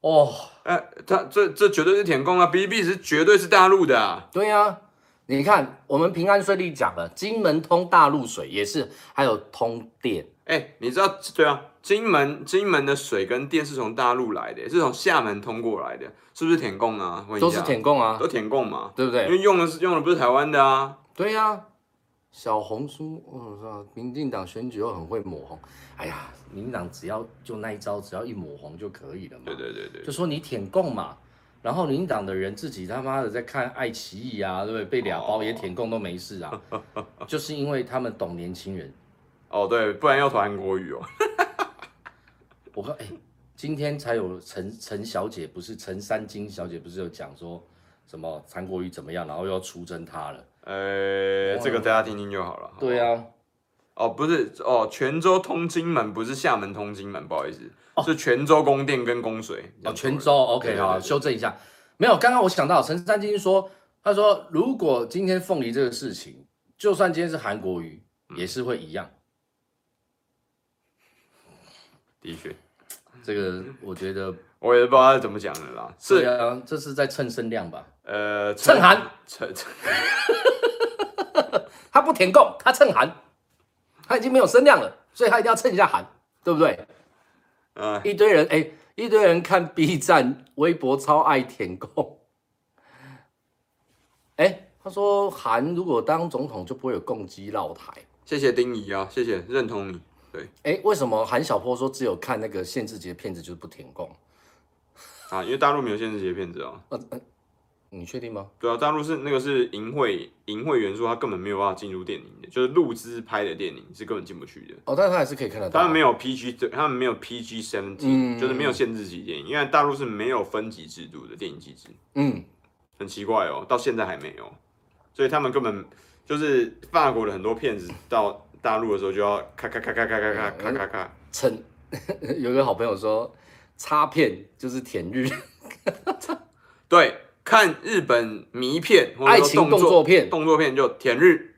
哦，哎，他这这绝对是舔供啊，哔哩哔哩是绝对是大陆的啊。对呀、啊，你看我们平安顺利讲了，金门通大陆水也是，还有通电。哎，你知道对啊，金门金门的水跟电是从大陆来的，是从厦门通过来的。是不是舔共啊？都是舔共啊，都舔共嘛，对不对？因为用的是用的不是台湾的啊。对呀、啊，小红书，我操，民进党选举又很会抹红。哎呀，民进党只要就那一招，只要一抹红就可以了嘛。对对对对，就说你舔共嘛，然后民进党的人自己他妈的在看爱奇艺啊，对不对？被俩包也舔共都没事啊，就是因为他们懂年轻人。哦，对，不然要传韩国语哦。我说，哎。今天才有陈陈小姐，不是陈三金小姐，不是有讲说什么韩国瑜怎么样，然后又要出征他了。呃、欸，这个大家听听就好了。对啊，哦，不是哦，泉州通金门不是厦门通金门，不好意思，哦、是泉州供电跟供水。哦，泉州，OK，好，修正一下。没有，刚刚我想到陈三金说，他说如果今天凤梨这个事情，就算今天是韩国瑜，也是会一样。的确。这个我觉得 我也不知道他怎么讲的啦。是啊，这是在蹭声量吧？呃，蹭韩，蹭蹭。他不舔共，他蹭韩，他已经没有声量了，所以他一定要蹭一下韩，对不对？呃，一堆人哎，一堆人看 B 站、微博超爱舔共。哎，他说韩如果当总统就不会有共机绕台。谢谢丁仪啊，谢谢认同你。对，哎，为什么韩小坡说只有看那个限制级的片子就是不填供啊？因为大陆没有限制级的片子啊。呃呃，你确定吗？对啊，大陆是那个是淫秽淫秽元素，它根本没有办法进入电影的，就是录资拍的电影是根本进不去的。哦，但是它还是可以看得到。他们没有 PG，他们没有 PG seventeen，嗯，就是没有限制级电影，因为大陆是没有分级制度的电影机制。嗯，很奇怪哦，到现在还没有，所以他们根本就是法国的很多片子到。大陆的时候就要咔咔咔咔咔咔咔咔咔咔。趁 有个好朋友说，插片就是舔日。对，看日本迷片或者爱情动作片，动作片就舔日。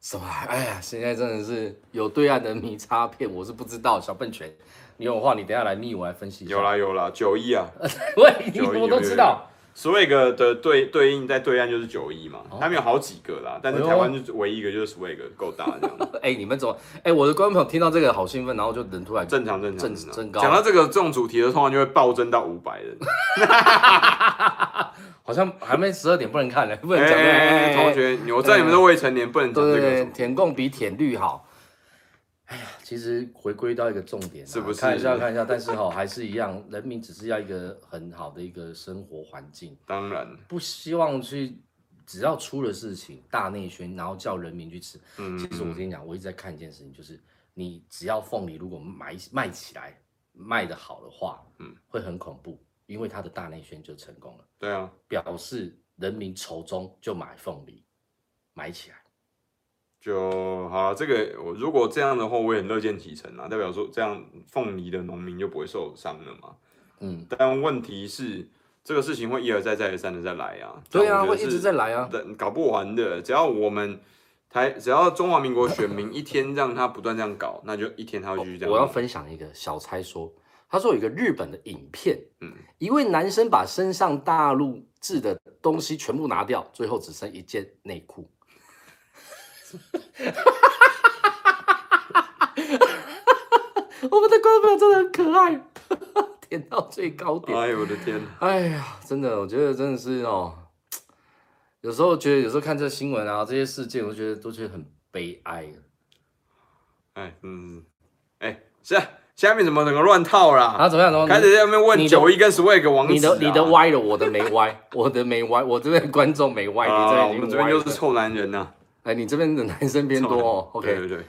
什么？哎呀，现在真的是有对岸的迷插片，我是不知道。小笨犬，你有话你等下来密我来分析一下。有啦有啦，九一啊。喂，你怎么都知道？Swag 的对对应在对岸就是九一嘛，他们有好几个啦，但是台湾就唯一一个就是 Swag 够大这样。哎、欸，你们怎么？哎、欸，我的观众朋友听到这个好兴奋，然后就人突然正常正常正增高。讲到这个这种主题的，通常就会暴增到五百人。好像还没十二点不能看呢，不能讲。同学，我知道你们都未成年，不能讲这个。对对对，舔共比舔绿好。其实回归到一个重点，是不是？看一下看一下，但是哈，还是一样，人民只是要一个很好的一个生活环境。当然，不希望去，只要出了事情大内宣，然后叫人民去吃。嗯，其实我跟你讲，我一直在看一件事情，就是你只要凤梨如果买卖起来卖的好的话，嗯，会很恐怖，因为它的大内宣就成功了。对啊，表示人民仇中就买凤梨，买起来。就好了。这个我如果这样的话，我也很乐见其成啊，代表说这样凤梨的农民就不会受伤了嘛。嗯，但问题是这个事情会一而再再而三的再来啊。对啊，会一直在来啊，搞不完的。只要我们台，只要中华民国选民一天让他不断这样搞，那就一天他会继续这样。我要分享一个小猜说。他说有一个日本的影片，嗯，一位男生把身上大陆制的东西全部拿掉，最后只剩一件内裤。我们的观众朋友真的很可爱，点到最高点。哎呦我的天！哎呀，真的，我觉得真的是哦，有时候觉得有时候看这新闻啊，这些事件，我觉得都觉得很悲哀。哎，嗯，哎，是啊。下面怎么整个乱套啦？啊，怎么样？怎么开始在下面问九一跟 Swag 王子，你的你的歪了，我的没歪，我的没歪，我这边观众没歪，你这边我们这边就是臭男人呐。哎，你这边的男生偏多哦。OK，对对对。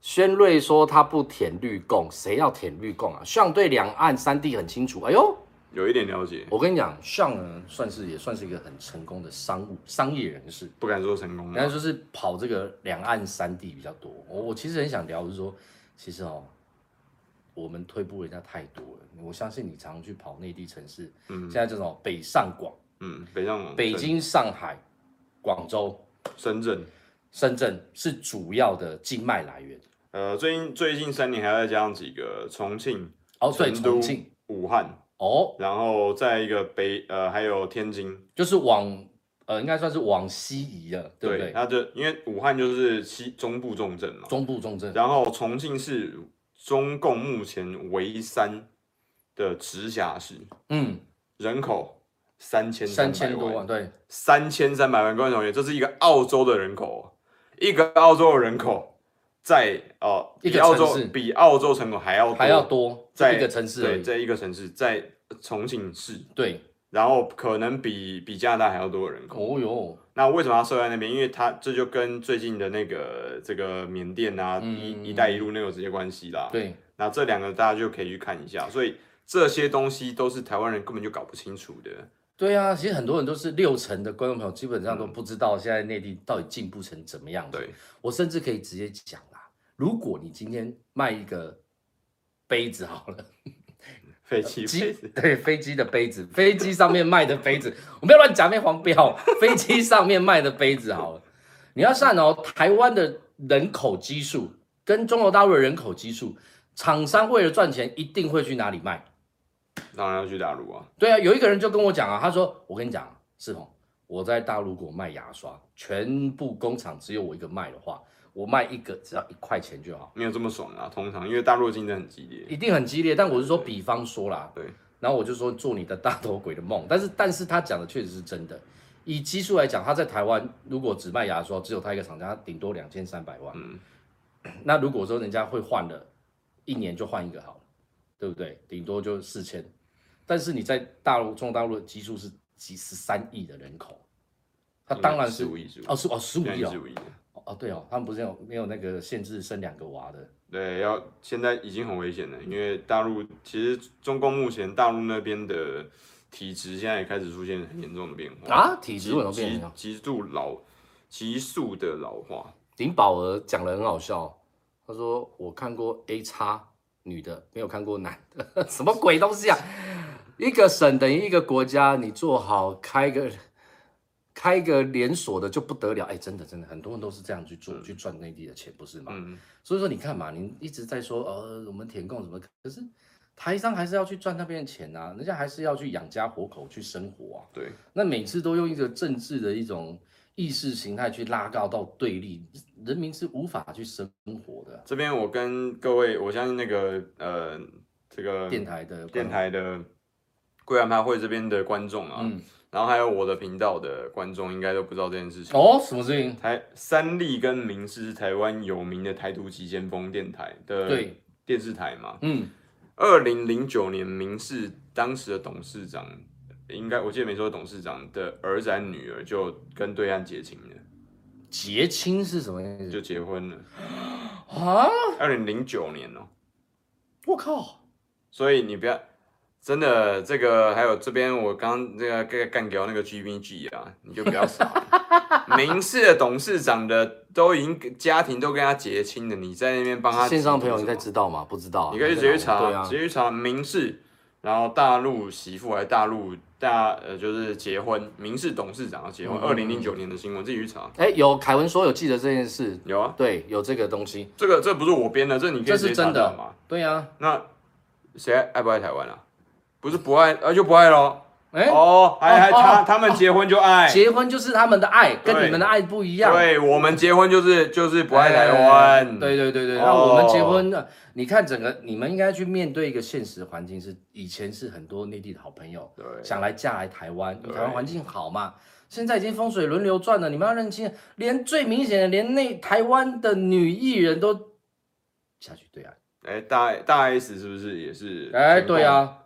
轩瑞说他不舔绿共，谁要舔绿共啊？像对两岸三地很清楚。哎呦，有一点了解。我跟你讲，像呢，算是也算是一个很成功的商务商业人士，不敢说成功，但是就是跑这个两岸三地比较多。我我其实很想聊，就是说，其实哦。我们退步人家太多了，我相信你常常去跑内地城市，嗯，现在这种北上广，嗯，北上广，北京、上海、广州、深圳，深圳是主要的经脉来源。呃，最近最近三年还在加上几个重庆，哦，对，重庆、武汉，哦，然后再一个北，呃，还有天津，就是往，呃，应该算是往西移了，对不对？它就因为武汉就是西中部重镇嘛，中部重镇，然后重庆是。中共目前唯三的直辖市，嗯，人口三千三千多万，对，三千三百万。观众同学，这是一个澳洲的人口，一个澳洲的人口在哦，一个澳洲比澳洲人口还要还要多，在一个城市，对，在一个城市，在重庆市，对。然后可能比比加拿大还要多的人口。哦哟，那为什么要设在那边？因为它这就跟最近的那个这个缅甸啊，嗯、一一带一路那个有直接关系啦。对，那这两个大家就可以去看一下。所以这些东西都是台湾人根本就搞不清楚的。对啊，其实很多人都是六成的观众朋友基本上都不知道现在内地到底进步成怎么样。对，我甚至可以直接讲啦，如果你今天卖一个杯子好了。飞机杯子，对，飞机的杯子，飞机上面卖的杯子，我不要乱讲，没黄标。飞机上面卖的杯子好了，你要算哦，台湾的人口基数跟中国大陆的人口基数，厂商为了赚钱，一定会去哪里卖？当然要去大陆啊。对啊，有一个人就跟我讲啊，他说：“我跟你讲，世鹏，我在大陆给我卖牙刷，全部工厂只有我一个卖的话。”我卖一个只要一块钱就好，没有这么爽啊。通常因为大陆竞争很激烈，一定很激烈。但我是说，比方说啦，对。然后我就说做你的大头鬼的梦，但是但是他讲的确实是真的。以基数来讲，他在台湾如果只卖牙刷，只有他一个厂家，顶多两千三百万。嗯。那如果说人家会换的，一年就换一个好了，对不对？顶多就四千。但是你在大陆，中国大陆的基数是几十三亿的人口，他当然是十五亿，哦，是哦，十五亿哦。哦，对哦，他们不是有没有那个限制生两个娃的？对，要现在已经很危险了，因为大陆其实中共目前大陆那边的体质现在也开始出现很严重的变化啊，体质有变化，极度老，急速的老化。林宝儿讲的很好笑，他说我看过 A 叉女的，没有看过男的，什么鬼东西啊？一个省等于一个国家，你做好开个。开一个连锁的就不得了，哎，真的真的，很多人都是这样去做，嗯、去赚内地的钱，不是吗？嗯、所以说你看嘛，你一直在说，呃，我们填供什么，可是台商还是要去赚那边的钱啊，人家还是要去养家活口去生活啊。对，那每次都用一个政治的一种意识形态去拉高到对立，人民是无法去生活的。这边我跟各位，我相信那个呃，这个电台的电台的贵安派会这边的观众啊。嗯然后还有我的频道的观众应该都不知道这件事情哦，什么事情？台三立跟民视是台湾有名的台独急先锋电台的电视台嘛？嗯，二零零九年民视当时的董事长，应该我记得没错，董事长的儿子还女儿就跟对岸结亲了。结亲是什么意思？就结婚了啊？二零零九年哦，我靠！所以你不要。真的，这个还有这边，我刚这个干干掉那个 G B G 啊，你就不要傻。民视的董事长的都已经家庭都跟他结亲了，你在那边帮他线上朋友应该知道吗？不知道、啊，你可以直接查，对啊、直接去查民事，然后大陆媳妇还是大陆大呃就是结婚，民事董事长要结婚，二零零九年的新闻自己去查。哎、欸，有凯文说有记得这件事，有啊，对，有这个东西，这个这不是我编的，这你可以直接查到嘛？对啊，那谁爱不爱台湾啊？不是不爱，呃就不爱咯。哎、欸、哦，还还他他们结婚就爱，结婚就是他们的爱，跟你们的爱不一样。对，我们结婚就是就是不爱台湾。对对对对，那我们结婚呢？你看整个你们应该去面对一个现实环境，是以前是很多内地的好朋友想来嫁来台湾，台湾环境好嘛。现在已经风水轮流转了，你们要认清，连最明显的连那台湾的女艺人都下去对岸。哎，大大 S 是不是也是？哎，对啊。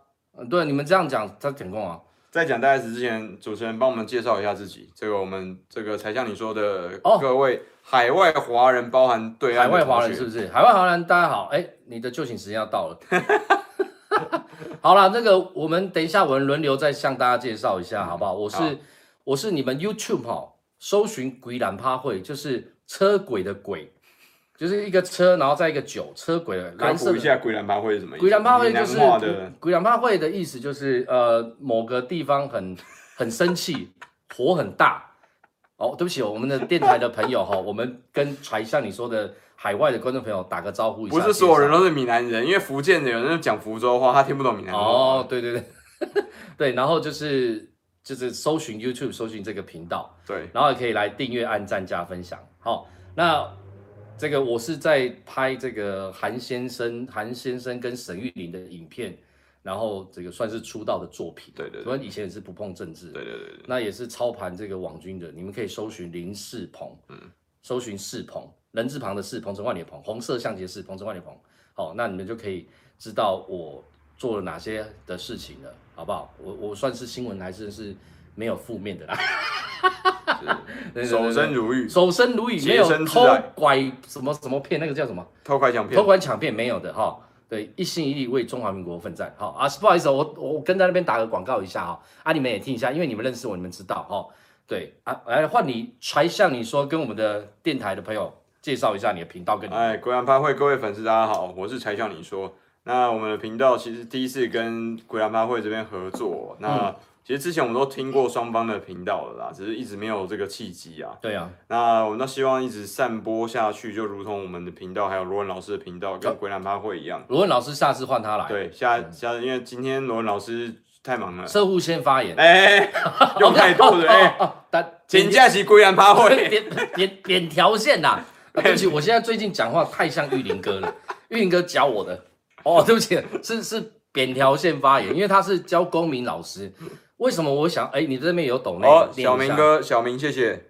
对，你们这样讲，他成功啊！在讲大 S 之前，主持人帮我们介绍一下自己。这个我们这个才像你说的，各位海外华人，包含对岸海外华人是不是？海外华人，大家好，哎，你的就寝时间要到了。好了，那个我们等一下，我们轮流再向大家介绍一下，好不好？我是我是你们 YouTube 哈，搜寻“鬼懒趴会”，就是车鬼的轨。就是一个车，然后再一个酒，车轨的蓝色。讲一下鬼兰趴会是什么意思？鬼兰趴会就是鬼兰趴会的意思就是呃某个地方很 很生气，火很大。哦，对不起，我们的电台的朋友哈，我们跟还像你说的海外的观众朋友打个招呼一下。不是所有人都是闽南人，因为福建的有人讲福州话，他听不懂闽南话。哦，对对对，对，然后就是就是搜寻 YouTube，搜寻这个频道，对，然后也可以来订阅、按赞、加分享。好，那。这个我是在拍这个韩先生、韩先生跟沈玉琳的影片，然后这个算是出道的作品。对对，我以前也是不碰政治。对对对，那也是操盘这个网军的，你们可以搜寻林世鹏，嗯，搜寻世鹏，人字旁的世，鹏程万里鹏，红色象结式，鹏程万里鹏。好，那你们就可以知道我做了哪些的事情了，好不好？我我算是新闻还是是没有负面的啦。守身如玉，守身如玉，没有偷拐什么什么骗，那个叫什么？偷拐抢骗，偷拐抢骗没有的哈。对，一心一意为中华民国奋战。好啊，不好意思，我我跟在那边打个广告一下哈。啊，你们也听一下，因为你们认识我，你们知道哈。对啊，来换你，才向你说跟我们的电台的朋友介绍一下你的频道跟你。哎，鬼兰趴会各位粉丝大家好，我是才向你说。那我们的频道其实第一次跟鬼兰趴会这边合作，那。嗯其实之前我们都听过双方的频道了啦，只是一直没有这个契机啊。对啊，那我们都希望一直散播下去，就如同我们的频道还有罗文老师的频道跟鬼兰趴会一样。罗文老师下次换他来。对，下下次因为今天罗文老师太忙了。社户先发言。哎、欸，用太多了哎。但请假期鬼兰趴会 扁扁扁条线呐、啊。对不起，我现在最近讲话太像玉林哥了，玉林哥教我的。哦，对不起，是是扁条线发言，因为他是教公民老师。为什么我想？哎，你这边有懂那个？哦，小明哥，小明，谢谢。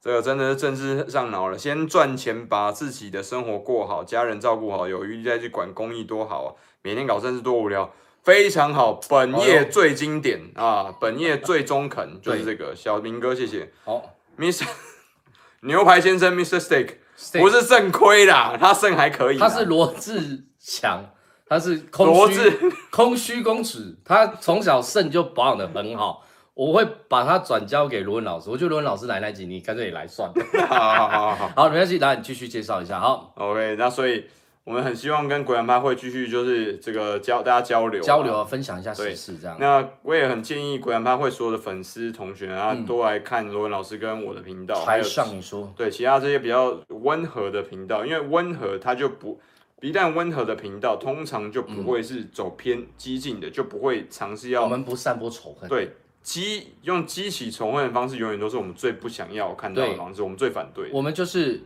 这个真的是政治上脑了，先赚钱，把自己的生活过好，家人照顾好，有余力再去管公益，多好啊！每天搞政治多无聊，非常好，本业最经典、哦、啊，本业最中肯，就是这个小明哥，谢谢。好，Mr. 牛排先生，Mr. Steak，, Steak 不是肾亏啦，他肾还可以，他是罗志祥。他是空虚 空虚公子，他从小肾就保养的很好，我会把他转交给罗文老师。我觉得罗文老师来那集，你干脆也来算了。好好好好好，没关系，来你继续介绍一下。好，OK，那所以我们很希望跟鬼兰趴会继续就是这个交大家交流交流啊，分享一下时事这样。那我也很建议鬼兰趴会所有的粉丝同学啊，多来看罗文老师跟我的频道，还有像你说对其他这些比较温和的频道，因为温和它就不。一旦温和的频道，通常就不会是走偏激进的，嗯、就不会尝试要。我们不散播仇恨。对，激用激起仇恨的方式，永远都是我们最不想要看到的方式，我们最反对。我们就是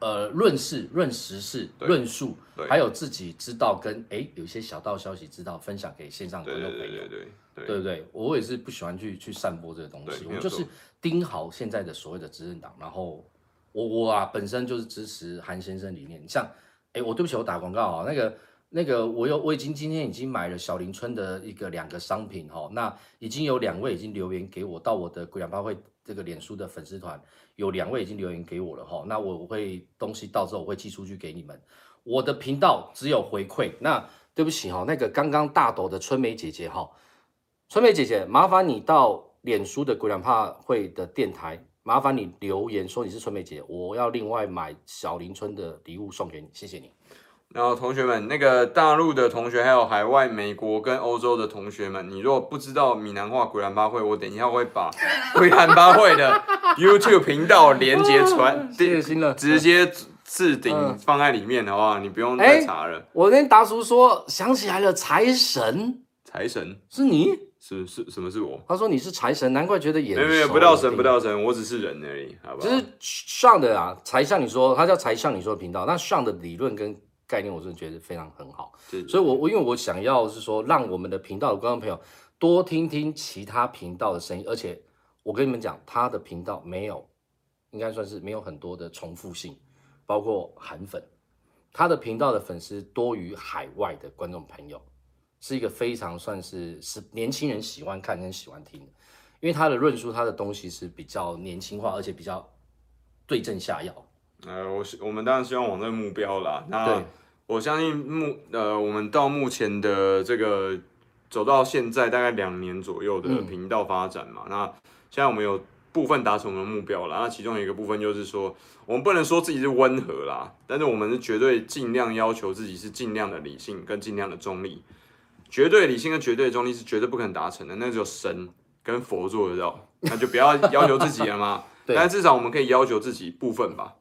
呃论事、论时事、对论述，对还有自己知道跟哎有些小道消息知道，分享给线上观众朋友。对对对对对，对？我也是不喜欢去去散播这个东西，我就是盯好现在的所谓的执政党，然后我我啊本身就是支持韩先生理念，像。哎，我对不起，我打广告啊。那个那个，我有我已经今天已经买了小林村的一个两个商品哈。那已经有两位已经留言给我，到我的鬼懒趴会这个脸书的粉丝团，有两位已经留言给我了哈。那我会东西到时候我会寄出去给你们。我的频道只有回馈。那对不起哈，那个刚刚大抖的春梅姐姐哈，春梅姐姐，麻烦你到脸书的鬼懒趴会的电台麻烦你留言说你是春梅姐，我要另外买小林春的礼物送给你，谢谢你。然后同学们，那个大陆的同学，还有海外美国跟欧洲的同学们，你如果不知道闽南话鬼兰巴会，我等一下会把 鬼兰巴会的 YouTube 频道连接传，谢谢新乐，直接置顶放在里面的话，你不用再查了。我跟达叔说，想起来了，财神，财神是你？是是，什么是我？他说你是财神，难怪觉得眼熟。没有没有，不到神不到神，我只是人而已，好不好？就是上的啊，才像你说，他叫才像你说的频道，那上的理论跟。概念我真的觉得非常很好，所以我我因为我想要是说，让我们的频道的观众朋友多听听其他频道的声音，而且我跟你们讲，他的频道没有，应该算是没有很多的重复性，包括韩粉，他的频道的粉丝多于海外的观众朋友，是一个非常算是是年轻人喜欢看跟喜欢听的，因为他的论述，他的东西是比较年轻化，而且比较对症下药。呃，我我们当然希望往这个目标啦。那我相信目呃，我们到目前的这个走到现在大概两年左右的频道发展嘛，嗯、那现在我们有部分达成我们的目标了。那其中有一个部分就是说，我们不能说自己是温和啦，但是我们是绝对尽量要求自己是尽量的理性跟尽量的中立。绝对理性跟绝对中立是绝对不可能达成的，那只有神跟佛做得到，那就不要要求自己了嘛。对但至少我们可以要求自己部分吧。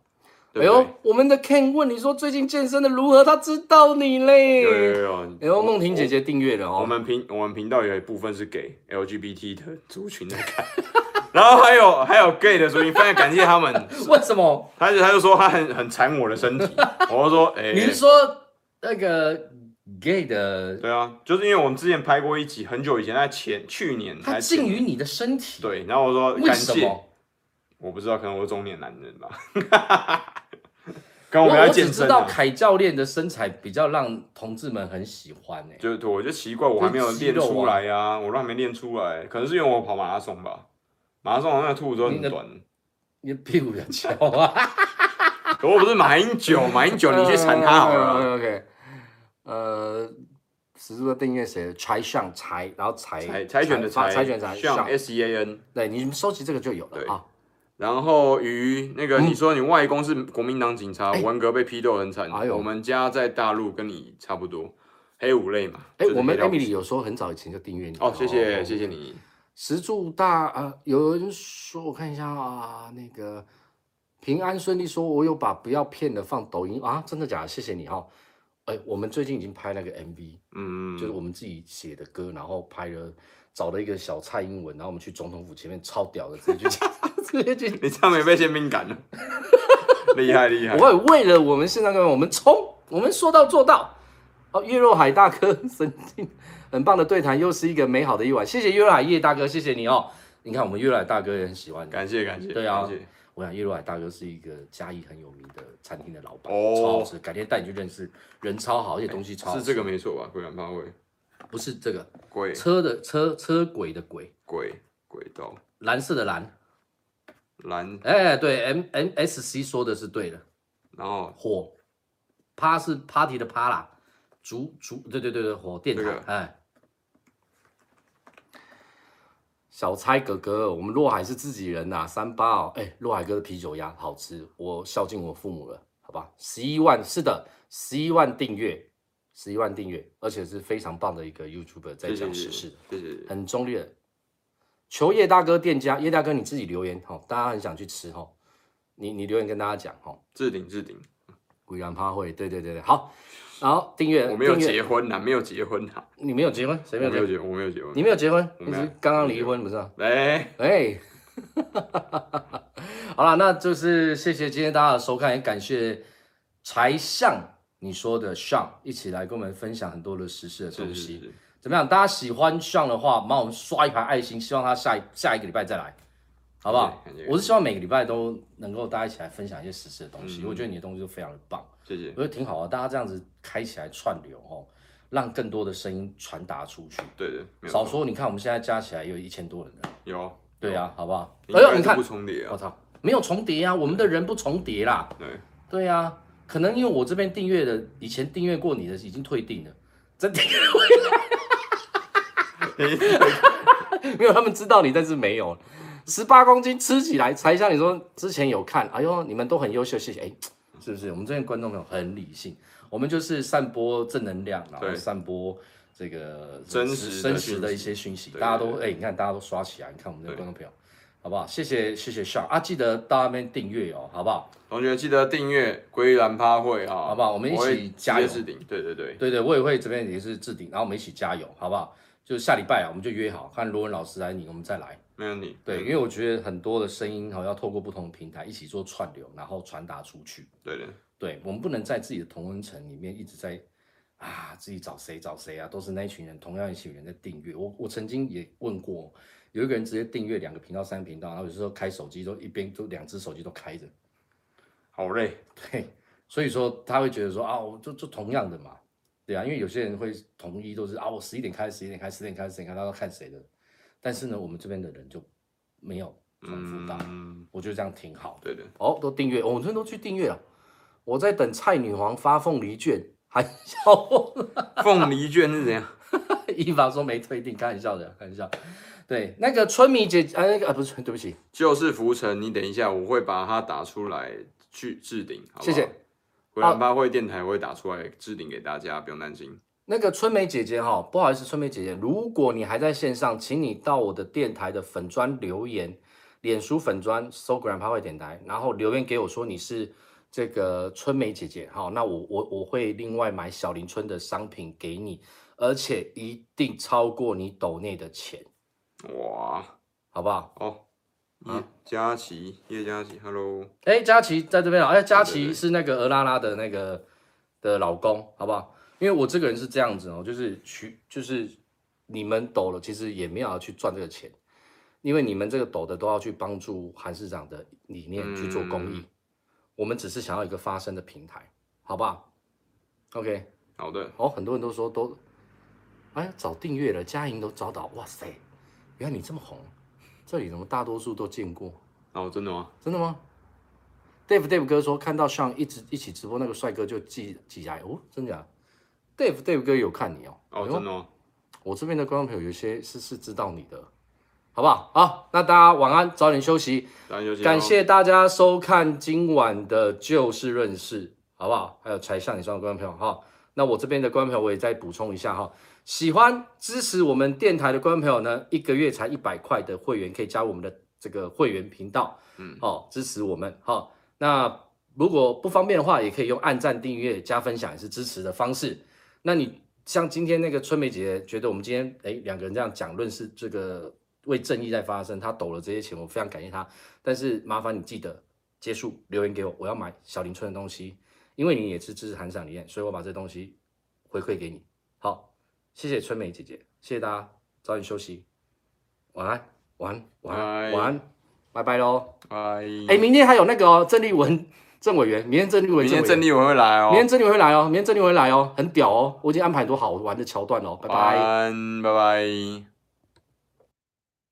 对对哎呦，我们的 Ken 问你说最近健身的如何？他知道你嘞。有有有。哎呦，梦婷姐姐订阅了哦。我们频我们频道有一部分是给 LGBT 的族群在看，然后还有还有 gay 的族群，非常感谢他们。为什么？他就他就说他很很馋我的身体，我就说哎。欸、你是说那个 gay 的？对啊，就是因为我们之前拍过一集，很久以前，在前去年。他近于你的身体。对，然后我说感谢。我不知道，可能我是中年男人吧。刚我们来健身，啊、我只知道凯教练的身材比较让同志们很喜欢呢。就我觉得奇怪，我还没有练出来呀，啊，我都还没练出来，可能是因为我跑马拉松吧。马拉松那个兔子都很短，你的屁股比较翘啊。可我不是马英九，马英九你去缠他好了。OK。呃，十柱的订阅谁？柴相柴，然后柴柴犬的柴，柴犬柴像 S E A N。对，你们收集这个就有了啊。然后于那个，你说你外公是国民党警察，嗯、文革被批斗很惨。哎、呦我们家在大陆跟你差不多，黑五类嘛。哎，我们 Emily 有说很早以前就订阅你。哦，谢谢、哦、谢谢你。石柱大啊、呃，有人说我看一下啊，那个平安顺利说，我有把不要骗的放抖音啊，真的假的？谢谢你哈、哦。哎，我们最近已经拍那个 MV，嗯，就是我们自己写的歌，然后拍了。找了一个小蔡英文，然后我们去总统府前面超屌的，直接去，直接去。你这样没被宪兵赶了？厉害厉害！我为了我们现在跟我们冲，我们说到做到。哦，叶若海大哥，神经，很棒的对谈，又是一个美好的一晚。谢谢叶若海叶大哥，谢谢你哦。你看我们叶若海大哥也很喜欢，感谢感谢。对啊，我想叶若海大哥是一个嘉义很有名的餐厅的老板，哦、超好吃，改天带你去认识，人超好，而且东西超好吃。是这个没错吧？鬼兰巴会。不是这个轨车的车车轨的轨轨轨道蓝色的蓝蓝哎、欸、对 M M S C 说的是对的，然后火趴是 party 的趴啦，竹竹对对对对火电台哎、欸，小猜哥哥，我们洛海是自己人呐、啊，三八哦哎，洛海哥的啤酒鸭好吃，我孝敬我父母了，好吧，十一万是的，十一万订阅。十一万订阅，而且是非常棒的一个 YouTuber，在讲时事，对对对，很中立的。求叶大哥店家，叶大哥你自己留言哈，大家很想去吃哈，你你留言跟大家讲哈。置顶置顶，鬼然趴会，对对对对，好，然后订阅。我没有结婚呐，没有结婚呐。你没有结婚？谁没有结婚？我没有结婚。你没有结婚？你是刚刚离婚不是吗？哎哎，好了，那就是谢谢今天大家的收看，也感谢柴相。你说的 Sean 一起来跟我们分享很多的时事的东西，是是是怎么样？大家喜欢 Sean 的话，帮我们刷一排爱心，希望他下一下一个礼拜再来，好不好？我是希望每个礼拜都能够大家一起来分享一些实事的东西，嗯、我觉得你的东西都非常的棒，谢谢，我觉得挺好的。大家这样子开起来串流哦，让更多的声音传达出去。对对，少说你看我们现在加起来有一千多人了，有，对啊，好不好？哎呦，你看不重叠啊！我操，没有重叠啊，我们的人不重叠啦。对，对啊。可能因为我这边订阅的，以前订阅过你的已经退订了，再订阅回来，没有他们知道你，但是没有，十八公斤吃起来才像你说之前有看，哎呦，你们都很优秀，谢谢。哎，是不是？我们这边观众朋友很理性，我们就是散播正能量，然后散播这个真实真实的一些讯息，大家都哎，你看大家都刷起来，你看我们的观众朋友。好不好？谢谢谢谢 Sean 啊，记得到那边订阅哦，好不好？同学记得订阅归兰趴会啊，好不好？我们一起加油置顶，对对对，对对，我也会这边也是置顶，然后我们一起加油，好不好？就下礼拜啊，我们就约好，看罗文老师来你，我们再来，没问题。对，因为我觉得很多的声音哈，要透过不同的平台一起做串流，然后传达出去。对的，对，我们不能在自己的同温层里面一直在啊，自己找谁找谁啊，都是那一群人，同样一群人在订阅。我我曾经也问过。有一个人直接订阅两个频道、三个频道，然后有时候开手机都一边都两只手机都开着，好累。对，所以说他会觉得说啊，我就就同样的嘛，对啊，因为有些人会统一都是啊，我十一点开，十一点开，十点开，十点开，他要看谁的。但是呢，我们这边的人就没有重复到，嗯、我觉得这样挺好。对的。哦，都订阅，哦，我这边都去订阅了。我在等蔡女皇发凤梨券，还笑疯。凤梨券是怎样？一法说没退订，开玩笑的，开玩笑。对，那个春米姐，啊，那个啊，不是，对不起，就是浮沉。你等一下，我会把它打出来去置顶，好不好？谢谢。回来八会电台我会打出来置顶给大家，不用担心。那个春梅姐姐哈，不好意思，春梅姐姐，如果你还在线上，请你到我的电台的粉砖留言，脸书粉专搜 Grandpa 会电台，然后留言给我说你是这个春梅姐姐，好，那我我我会另外买小林村的商品给你，而且一定超过你抖内的钱。哇，好不好？哦，叶佳琪，叶佳琪，Hello，哎，佳琪在这边啊，哎，佳琪是那个俄拉拉的那个的老公，好不好？因为我这个人是这样子哦，就是去，就是你们抖了，其实也没有要去赚这个钱，因为你们这个抖的都要去帮助韩市长的理念去做公益，嗯、我们只是想要一个发声的平台，好不好？OK，好的。哦，很多人都说都，哎，找订阅了，佳莹都找到，哇塞！原来你这么红，这里怎么大多数都见过？哦，真的吗？真的吗？Dave Dave 哥说看到像一直一起直播那个帅哥就记记来哦，真的假？Dave Dave 哥有看你哦？哦，真的吗？我这边的观众朋友有些是是知道你的，好不好？好，那大家晚安，早点休息。早点休息。感谢大家收看今晚的就事论事，好不好？还有才向你说的观众朋友哈，那我这边的观众朋友我也再补充一下哈。喜欢支持我们电台的观众朋友呢，一个月才一百块的会员可以加入我们的这个会员频道，嗯，哦，支持我们，好、哦，那如果不方便的话，也可以用按赞、订阅、加分享，也是支持的方式。那你像今天那个春梅姐姐，觉得我们今天诶两个人这样讲论是这个为正义在发声，她抖了这些钱，我非常感谢她。但是麻烦你记得结束留言给我，我要买小林村的东西，因为你也是支持韩赏理念，所以我把这东西回馈给你，好。谢谢春梅姐姐，谢谢大家，早点休息，晚安，晚安，晚安，晚安，拜拜喽，拜。哎，明天还有那个哦，郑丽文郑委员，明天郑立文，明天郑立文会来哦，明天郑立文会来哦，明天郑立文会来哦，很屌哦，我已经安排很多好玩的桥段哦，拜拜，拜拜。